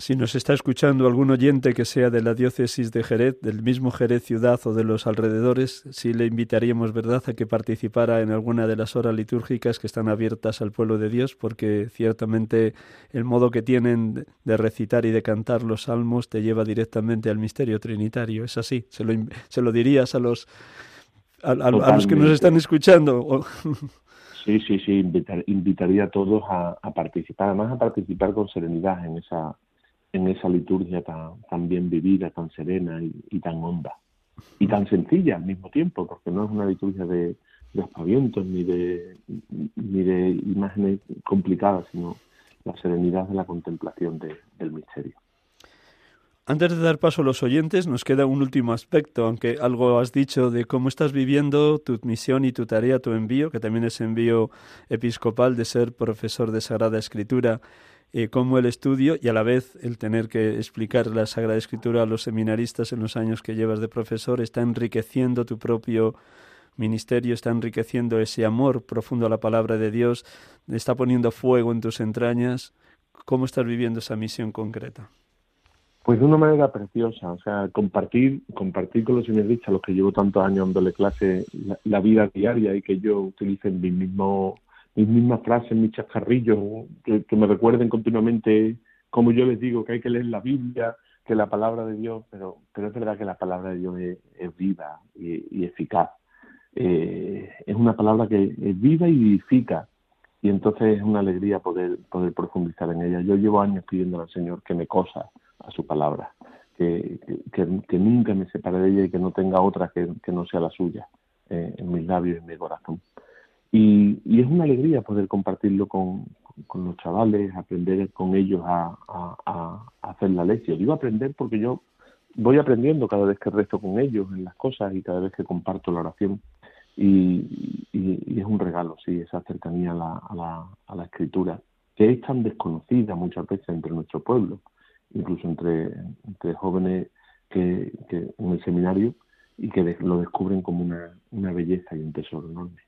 Si nos está escuchando algún oyente que sea de la diócesis de Jerez, del mismo Jerez ciudad o de los alrededores, sí le invitaríamos, ¿verdad?, a que participara en alguna de las horas litúrgicas que están abiertas al pueblo de Dios, porque ciertamente el modo que tienen de recitar y de cantar los salmos te lleva directamente al misterio trinitario. Es así, se lo, se lo dirías a los, a, los que nos están escuchando. Sí, sí, sí, invitaría a todos a, a participar, además a participar con serenidad en esa en esa liturgia tan, tan bien vivida, tan serena y, tan honda. Y tan sencilla al mismo tiempo, porque no es una liturgia de, de aspavientos ni de, ni de imágenes complicadas, sino la serenidad de la contemplación del misterio. Antes de dar paso a los oyentes, nos queda un último aspecto, aunque algo has dicho de cómo estás viviendo tu misión y tu tarea, tu envío, que también es envío episcopal de ser profesor de Sagrada Escritura eh, cómo el estudio y a la vez el tener que explicar la Sagrada Escritura a los seminaristas en los años que llevas de profesor está enriqueciendo tu propio ministerio, está enriqueciendo ese amor profundo a la palabra de Dios, está poniendo fuego en tus entrañas. ¿Cómo estás viviendo esa misión concreta? Pues de una manera preciosa, o sea, compartir, compartir con los seminaristas, los que llevo tantos años dándole clase, la, vida diaria y que yo utilice mi mismo mis mismas frases, mis chascarrillos, que, me recuerden continuamente, como yo les digo, que hay que leer la Biblia, que la palabra de Dios, pero, pero es verdad que la palabra de Dios es, viva y, eficaz. Eh, es una palabra que es viva y vivifica, y entonces es una alegría poder, poder profundizar en ella. Yo llevo años pidiendo al Señor que me cosa a su palabra, que, que, nunca me separe de ella y que no tenga otra que, no sea la suya eh, en mis labios y en mi corazón. Y, y es una alegría poder compartirlo con, los chavales, aprender con ellos a, hacer la lección. Digo aprender porque yo voy aprendiendo cada vez que rezo con ellos en las cosas y cada vez que comparto la oración. Y, y, es un regalo, sí, esa cercanía a la, escritura, que es tan desconocida muchas veces entre nuestro pueblo, incluso entre, jóvenes que, en el seminario y que lo descubren como una belleza y un tesoro enorme.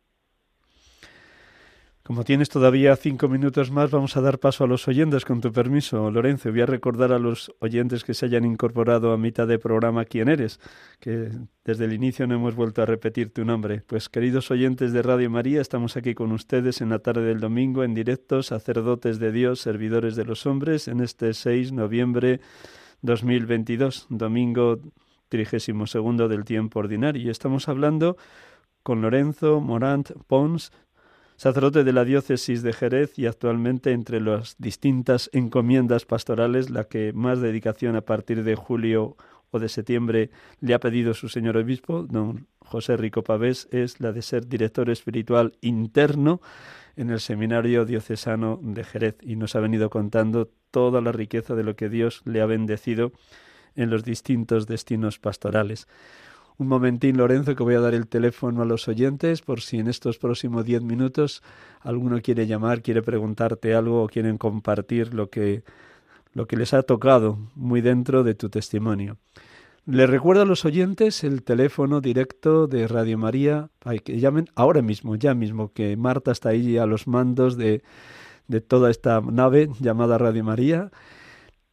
Como tienes todavía cinco minutos más, vamos a dar paso a los oyentes, con tu permiso, Lorenzo. Voy a recordar a los oyentes que se hayan incorporado a mitad de programa quién eres, que desde el inicio no hemos vuelto a repetir tu nombre. Pues queridos oyentes de Radio María, estamos aquí con ustedes en la tarde del domingo, en directo, sacerdotes de Dios, servidores de los hombres, en este 6 de noviembre 2022, domingo trigésimo segundo del tiempo ordinario. Y estamos hablando con Lorenzo Morant Pons, sacerdote de la diócesis de Jerez y actualmente entre las distintas encomiendas pastorales, la que más dedicación a partir de julio o de septiembre le ha pedido su señor obispo, don José Rico Pavés, es la de ser director espiritual interno en el Seminario Diocesano de Jerez y nos ha venido contando toda la riqueza de lo que Dios le ha bendecido en los distintos destinos pastorales. Un momentín, Lorenzo, que voy a dar el teléfono a los oyentes por si en estos próximos diez minutos alguno quiere llamar, quiere preguntarte algo o quieren compartir lo que, lo que les ha tocado muy dentro de tu testimonio. Les recuerdo a los oyentes el teléfono directo de Radio María para que llamen ahora mismo, ya mismo, que Marta está ahí a los mandos de, de toda esta nave llamada Radio María.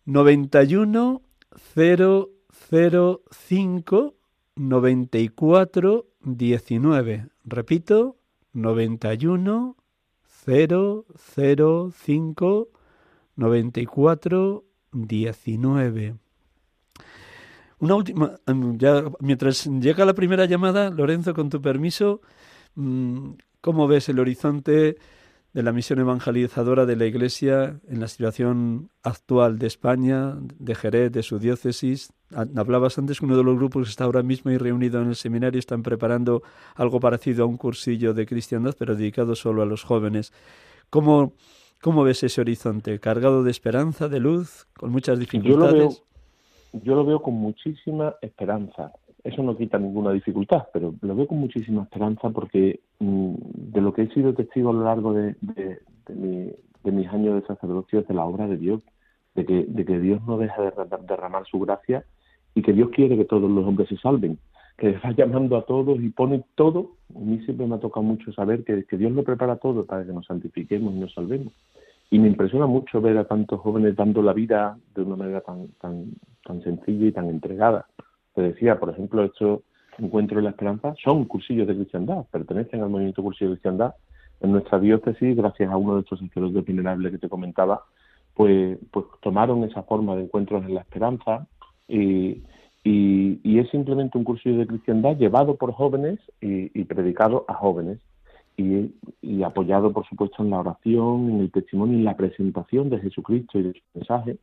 91 005 94 19. Repito, 91 005 94 19. Una última, em, ya mientras llega la primera llamada, Lorenzo, con tu permiso, mm, ¿cómo ves el horizonte de la misión evangelizadora de la Iglesia en la situación actual de España, de Jerez, de su diócesis? Hablabas antes que uno de los grupos que está ahora mismo y reunido en el seminario están preparando algo parecido a un cursillo de cristiandad, pero dedicado solo a los jóvenes. ¿Cómo, cómo ves ese horizonte? ¿Cargado de esperanza, de luz, con muchas dificultades? yo lo veo con muchísima esperanza. Eso no quita ninguna dificultad, pero lo veo con muchísima esperanza porque mm, de lo que he sido testigo a lo largo de, de, mis años de sacerdocio es de la obra de Dios, de que, Dios no deja de derramar su gracia y que Dios quiere que todos los hombres se salven, que va llamando a todos y pone todo. A mí siempre me ha tocado mucho saber que, que Dios lo prepara todo para que nos santifiquemos y nos salvemos. Y me impresiona mucho ver a tantos jóvenes dando la vida de una manera tan, tan, tan sencilla y tan entregada. Te decía, por ejemplo, estos encuentros de la esperanza son cursillos de cristiandad, pertenecen al movimiento cursillo de cristiandad. En nuestra diócesis, gracias a uno de estos sacerdotes venerables que te comentaba, pues, pues tomaron esa forma de encuentros en la esperanza y, y, es simplemente un cursillo de cristiandad llevado por jóvenes y, y predicado a jóvenes y, apoyado, por supuesto, en la oración, en el testimonio, en la presentación de Jesucristo y de su mensaje,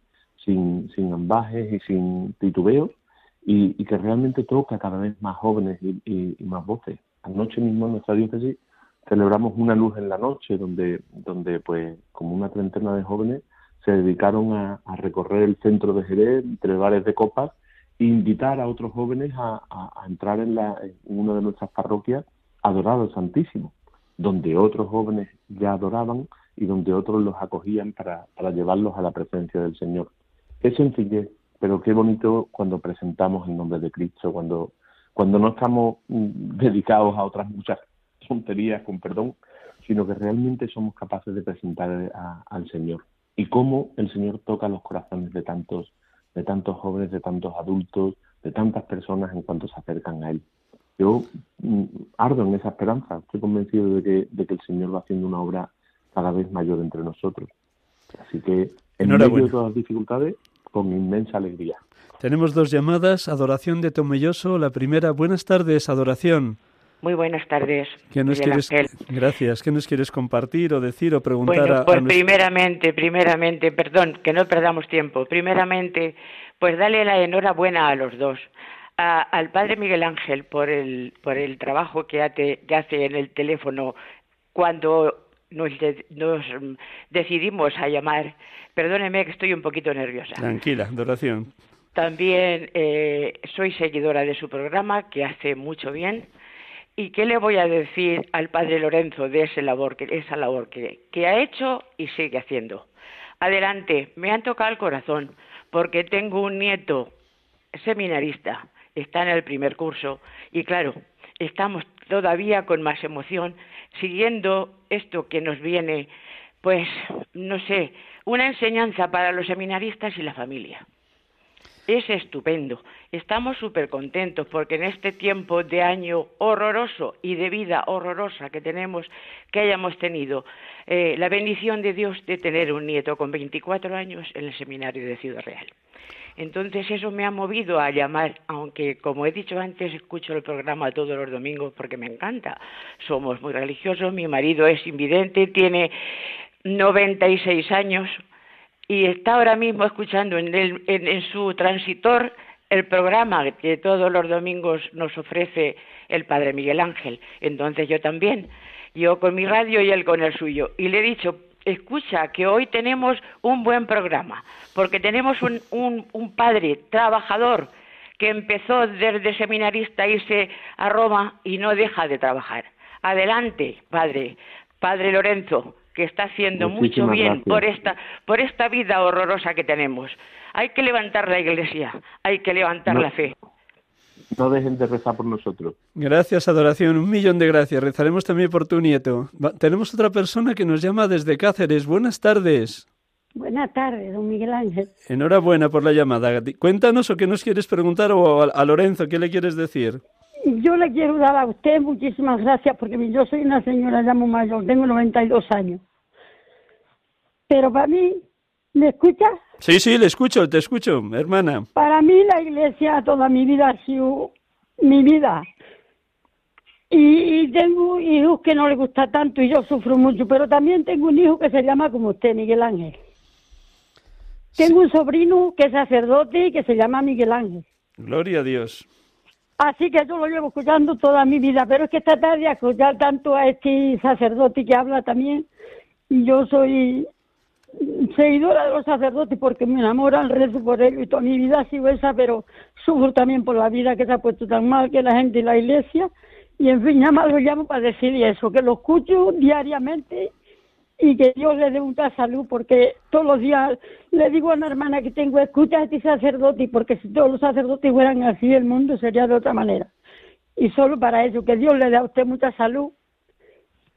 sin, sin ambajes y sin titubeos, y, que realmente toca cada vez más jóvenes y, más voces. Anoche mismo en nuestra diócesis celebramos una luz en la noche, donde, donde pues, como una treintena de jóvenes se dedicaron a, recorrer el centro de Jerez, entre bares de copas, e invitar a otros jóvenes a, entrar en, la, una de nuestras parroquias a adorar al Santísimo donde otros jóvenes ya adoraban y donde otros los acogían para, para llevarlos a la presencia del Señor. Qué sencillez, pero qué bonito cuando presentamos el nombre de Cristo, cuando, cuando no estamos mm, dedicados a otras muchas tonterías, con perdón, sino que realmente somos capaces de presentar al Señor. Y cómo el Señor toca los corazones de tantos, de tantos jóvenes, de tantos adultos, de tantas personas en cuanto se acercan a Él yo mm, ardo en esa esperanza, estoy convencido de que, de que el Señor va haciendo una obra cada vez mayor entre nosotros. Así que, en medio de todas las dificultades, con inmensa alegría. Tenemos dos llamadas, Adoración de Tomelloso, la primera, buenas tardes, Adoración. Muy buenas tardes. ¿Qué nos quieres, gracias. ¿Qué nos quieres compartir o decir o preguntar bueno, a, pues primeramente, primeramente, perdón, que no perdamos tiempo. Primeramente, pues dale la enhorabuena a los dos al padre Miguel Ángel por el, por el trabajo que hace, en el teléfono cuando nos, decidimos a llamar. Perdóneme que estoy un poquito nerviosa. Tranquila, adoración. También eh, soy seguidora de su programa, que hace mucho bien. ¿Y qué le voy a decir al padre Lorenzo de esa labor, que, esa labor que, que ha hecho y sigue haciendo? Adelante, me han tocado el corazón, porque tengo un nieto seminarista está en el primer curso y claro, estamos todavía con más emoción siguiendo esto que nos viene, pues, no sé, una enseñanza para los seminaristas y la familia. Es estupendo. Estamos súper contentos porque en este tiempo de año horroroso y de vida horrorosa que tenemos, que hayamos tenido eh, la bendición de Dios de tener un nieto con 24 años en el seminario de Ciudad Real. Entonces eso me ha movido a llamar, aunque como he dicho antes, escucho el programa todos los domingos porque me encanta. Somos muy religiosos, mi marido es invidente, tiene 96 años y está ahora mismo escuchando en, en, su transitor el programa que todos los domingos nos ofrece el Padre Miguel Ángel. Entonces yo también, yo con mi radio y él con el suyo. Y le he dicho, escucha, que hoy tenemos un buen programa, porque tenemos un, un, un padre trabajador que empezó desde seminarista a irse a Roma y no deja de trabajar. Adelante, padre, padre Lorenzo, que está haciendo mucho bien por esta, por esta vida horrorosa que tenemos. Hay que levantar la iglesia, hay que levantar la fe. No dejen de rezar por nosotros. Gracias, adoración. Un millón de gracias. Rezaremos también por tu nieto. tenemos otra persona que nos llama desde Cáceres. Buenas tardes. Buenas tardes, don Miguel Ángel. Enhorabuena por la llamada. Cuéntanos o qué nos quieres preguntar o a, a Lorenzo, ¿qué le quieres decir? Yo le quiero dar a usted muchísimas gracias porque yo soy una señora ya muy mayor, tengo 92 años. Pero para mí, ¿me escucha? Sí, sí, le escucho, te escucho, hermana. Para mí la iglesia toda mi vida ha sido mi vida. Y, tengo hijos que no les gusta tanto y yo sufro mucho, pero también tengo un hijo que se llama como usted, Miguel Ángel. Tengo un sobrino que es sacerdote y que se llama Miguel Ángel. Gloria a Dios. Así que yo lo llevo escuchando toda mi vida, pero es que esta tarde escuchar tanto a este sacerdote que habla también, y yo soy seguidora de los sacerdotes porque me enamoran, rezo por ellos y toda mi vida ha sido esa, pero sufro también por la vida que se ha puesto tan mal que la gente y la iglesia. Y en fin, ya más lo llamo para decirle eso, que lo escucho diariamente y que Dios le dé mucha salud, porque todos los días le digo a una hermana que tengo, escucha a este sacerdote, porque si todos los sacerdotes fueran así, el mundo sería de otra manera. Y solo para eso, que Dios le dé a usted mucha salud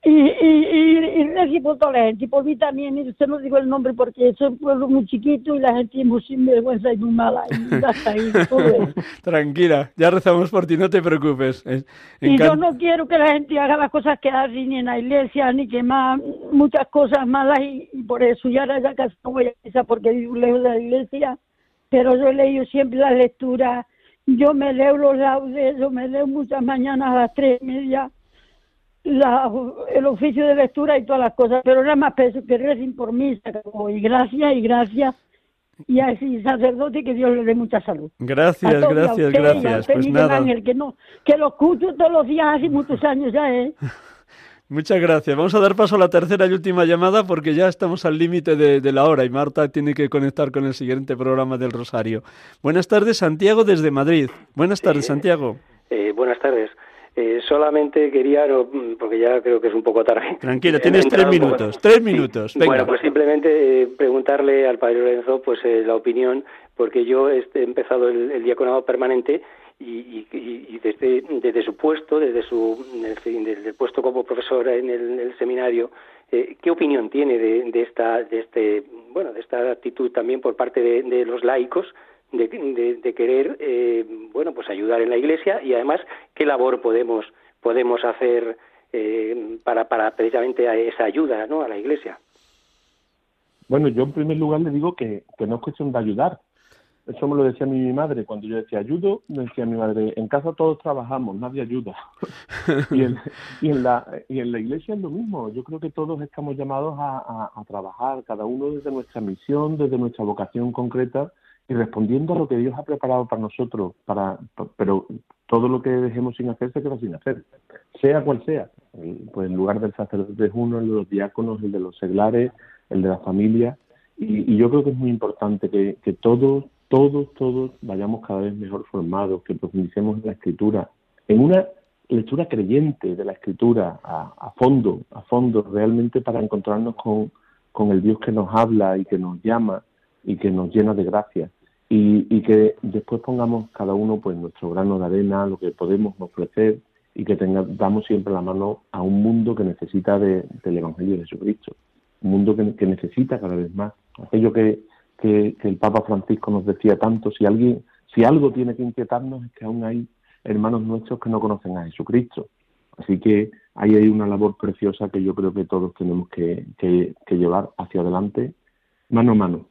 y, y, y, y por toda la gente, y por mí también, y usted no digo el nombre porque es un pueblo muy chiquito y la gente es muy sinvergüenza y muy mala, y hasta ahí, Tranquila, ya rezamos por ti, no te preocupes. y yo no quiero que la gente haga las cosas que hacen ni en la iglesia, ni que más, muchas cosas malas, y, por eso ya ahora ya casi no voy a esa porque vivo lejos de la iglesia, pero yo he leído siempre las lecturas, yo me leo los laudes, yo me leo muchas mañanas a las tres y media, la, el oficio de lectura y todas las cosas, pero nada más peso que recen por misa, y gracias y gracias y así sacerdote que Dios le dé mucha salud. Gracias, gracias, gracias. pues nada. Ángel, que no, que lo escucho todos los días hace muchos años ya, ¿eh? Muchas gracias. Vamos a dar paso a la tercera y última llamada porque ya estamos al límite de, de, la hora y Marta tiene que conectar con el siguiente programa del Rosario. Buenas tardes, Santiago, desde Madrid. Buenas tardes, Santiago. Eh, buenas tardes. Eh, solamente quería, porque ya creo que es un poco tarde. Tranquila, tienes tres minutos, tres minutos. Bueno, pues simplemente eh, preguntarle al padre Lorenzo pues eh, la opinión, porque yo he empezado el, diaconado permanente y, desde, desde, su puesto, desde su desde el puesto como profesor en el, seminario, ¿qué opinión tiene de, esta de este bueno de esta actitud también por parte de los laicos? De, querer eh, bueno pues ayudar en la iglesia y además qué labor podemos podemos hacer eh, para para precisamente a esa ayuda no a la iglesia bueno yo en primer lugar le digo que, que no es cuestión de ayudar. Eso me lo decía mi madre. Cuando yo decía ayudo me decía mi madre en casa todos trabajamos nadie ayuda y, en, y en la y en la iglesia es lo mismo. Yo creo que todos estamos llamados a, a trabajar cada uno desde nuestra misión desde nuestra vocación concreta y respondiendo a lo que Dios ha preparado para nosotros, para, pero todo lo que dejemos sin hacer se queda sin hacer, sea cual sea. Pues en lugar del sacerdote es uno, el de los diáconos, el de los seglares, el de la familia. Y, yo creo que es muy importante que, que todos, todos, todos vayamos cada vez mejor formados, que profundicemos en la escritura, en una lectura creyente de la escritura a, a fondo, a fondo, realmente para encontrarnos con, con el Dios que nos habla y que nos llama y que nos llena de gracia y, que después pongamos cada uno pues nuestro grano de arena, lo que podemos ofrecer y que damos siempre la mano a un mundo que necesita del Evangelio de Jesucristo, un mundo que, necesita cada vez más aquello que, que, el Papa Francisco nos decía tanto, si alguien, si algo tiene que inquietarnos es que aún hay hermanos nuestros que no conocen a Jesucristo. Así que ahí hay una labor preciosa que yo creo que todos tenemos que, llevar hacia adelante, mano a mano,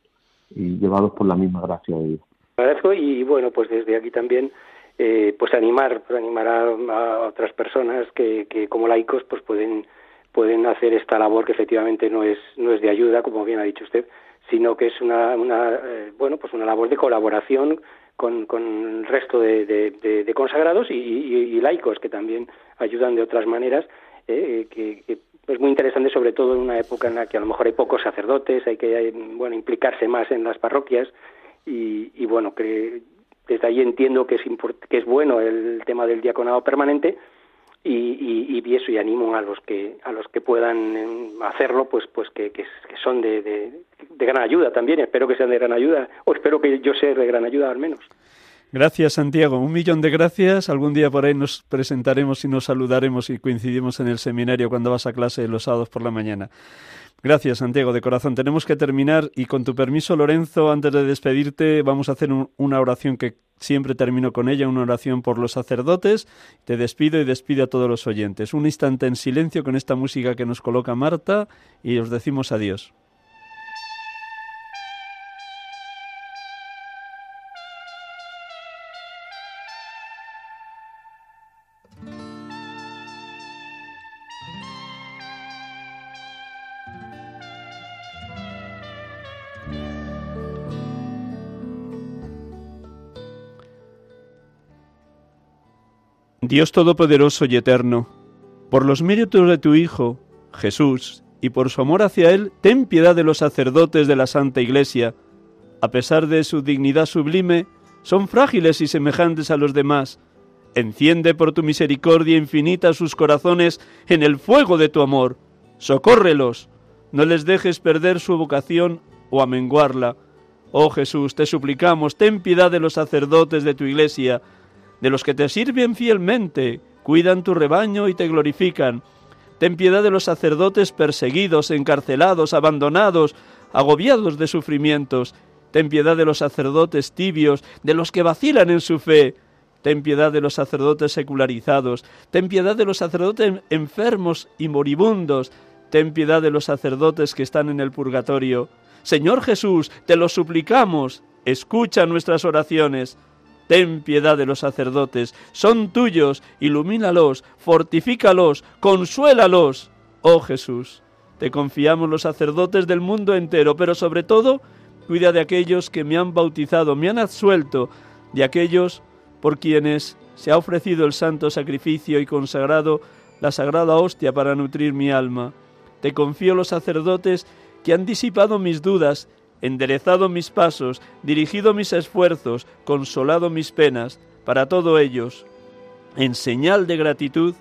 y llevados por la misma gracia de Dios. Agradezco y bueno, pues desde aquí también eh, pues animar, pues animar a, otras personas que, que como laicos pues pueden pueden hacer esta labor que efectivamente no es no es de ayuda, como bien ha dicho usted, sino que es una, una eh, bueno pues una labor de colaboración con, con el resto de, de, consagrados y, laicos que también ayudan de otras maneras eh, que, es muy interesante sobre todo en una época en la que a lo mejor hay pocos sacerdotes hay que bueno implicarse más en las parroquias. Y, y bueno que desde ahí entiendo que es que es bueno el tema del diaconado permanente y, y, eso y animo a los que a los que puedan em, hacerlo pues pues que, son de, de, gran ayuda también. Espero que sean de gran ayuda o espero que yo sea de gran ayuda al menos Gracias, Santiago. Un millón de gracias. Algún día por ahí nos presentaremos y nos saludaremos y coincidimos en el seminario cuando vas a clase los sábados por la mañana. Gracias, Santiago, de corazón. Tenemos que terminar y con tu permiso, Lorenzo, antes de despedirte, vamos a hacer una oración que siempre termino con ella, una oración por los sacerdotes. Te despido y despido a todos los oyentes. Un instante en silencio con esta música que nos coloca Marta y os decimos adiós. Dios Todopoderoso y Eterno, por los méritos de tu Hijo, Jesús, y por su amor hacia Él, ten piedad de los sacerdotes de la Santa Iglesia. A pesar de su dignidad sublime, son frágiles y semejantes a los demás. Enciende por tu misericordia infinita sus corazones en el fuego de tu amor. Socórrelos. No les dejes perder su vocación o amenguarla. Oh Jesús, te suplicamos, ten piedad de los sacerdotes de tu Iglesia, de los que te sirven fielmente, cuidan tu rebaño y te glorifican. Ten piedad de los sacerdotes perseguidos, encarcelados, abandonados, agobiados de sufrimientos. Ten piedad de los sacerdotes tibios, de los que vacilan en su fe. Ten piedad de los sacerdotes secularizados. Ten piedad de los sacerdotes enfermos y moribundos. Ten piedad de los sacerdotes que están en el purgatorio. Señor Jesús, te lo suplicamos. Escucha nuestras oraciones. Ten piedad de los sacerdotes, son tuyos, ilumínalos, fortifícalos, consuélalos. Oh Jesús, te confiamos los sacerdotes del mundo entero, pero sobre todo, cuida de aquellos que me han bautizado, me han absuelto, de aquellos por quienes se ha ofrecido el santo sacrificio y consagrado la sagrada hostia para nutrir mi alma. Te confío los sacerdotes que han disipado mis dudas enderezado mis pasos, dirigido mis esfuerzos, consolado mis penas, para todos ellos, en señal de gratitud,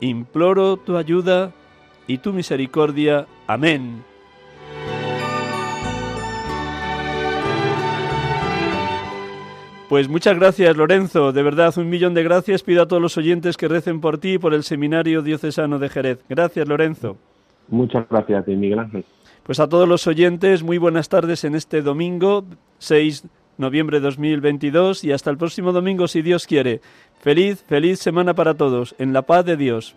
imploro tu ayuda y tu misericordia. Amén. Pues muchas gracias, Lorenzo. De verdad, un millón de gracias. Pido a todos los oyentes que recen por ti y por el Seminario Diocesano de Jerez. Gracias, Lorenzo. Muchas gracias, Miguel Ángel. Pues a todos los oyentes, muy buenas tardes en este domingo 6 de noviembre de 2022 y hasta el próximo domingo si Dios quiere. Feliz, feliz semana para todos, en la paz de Dios.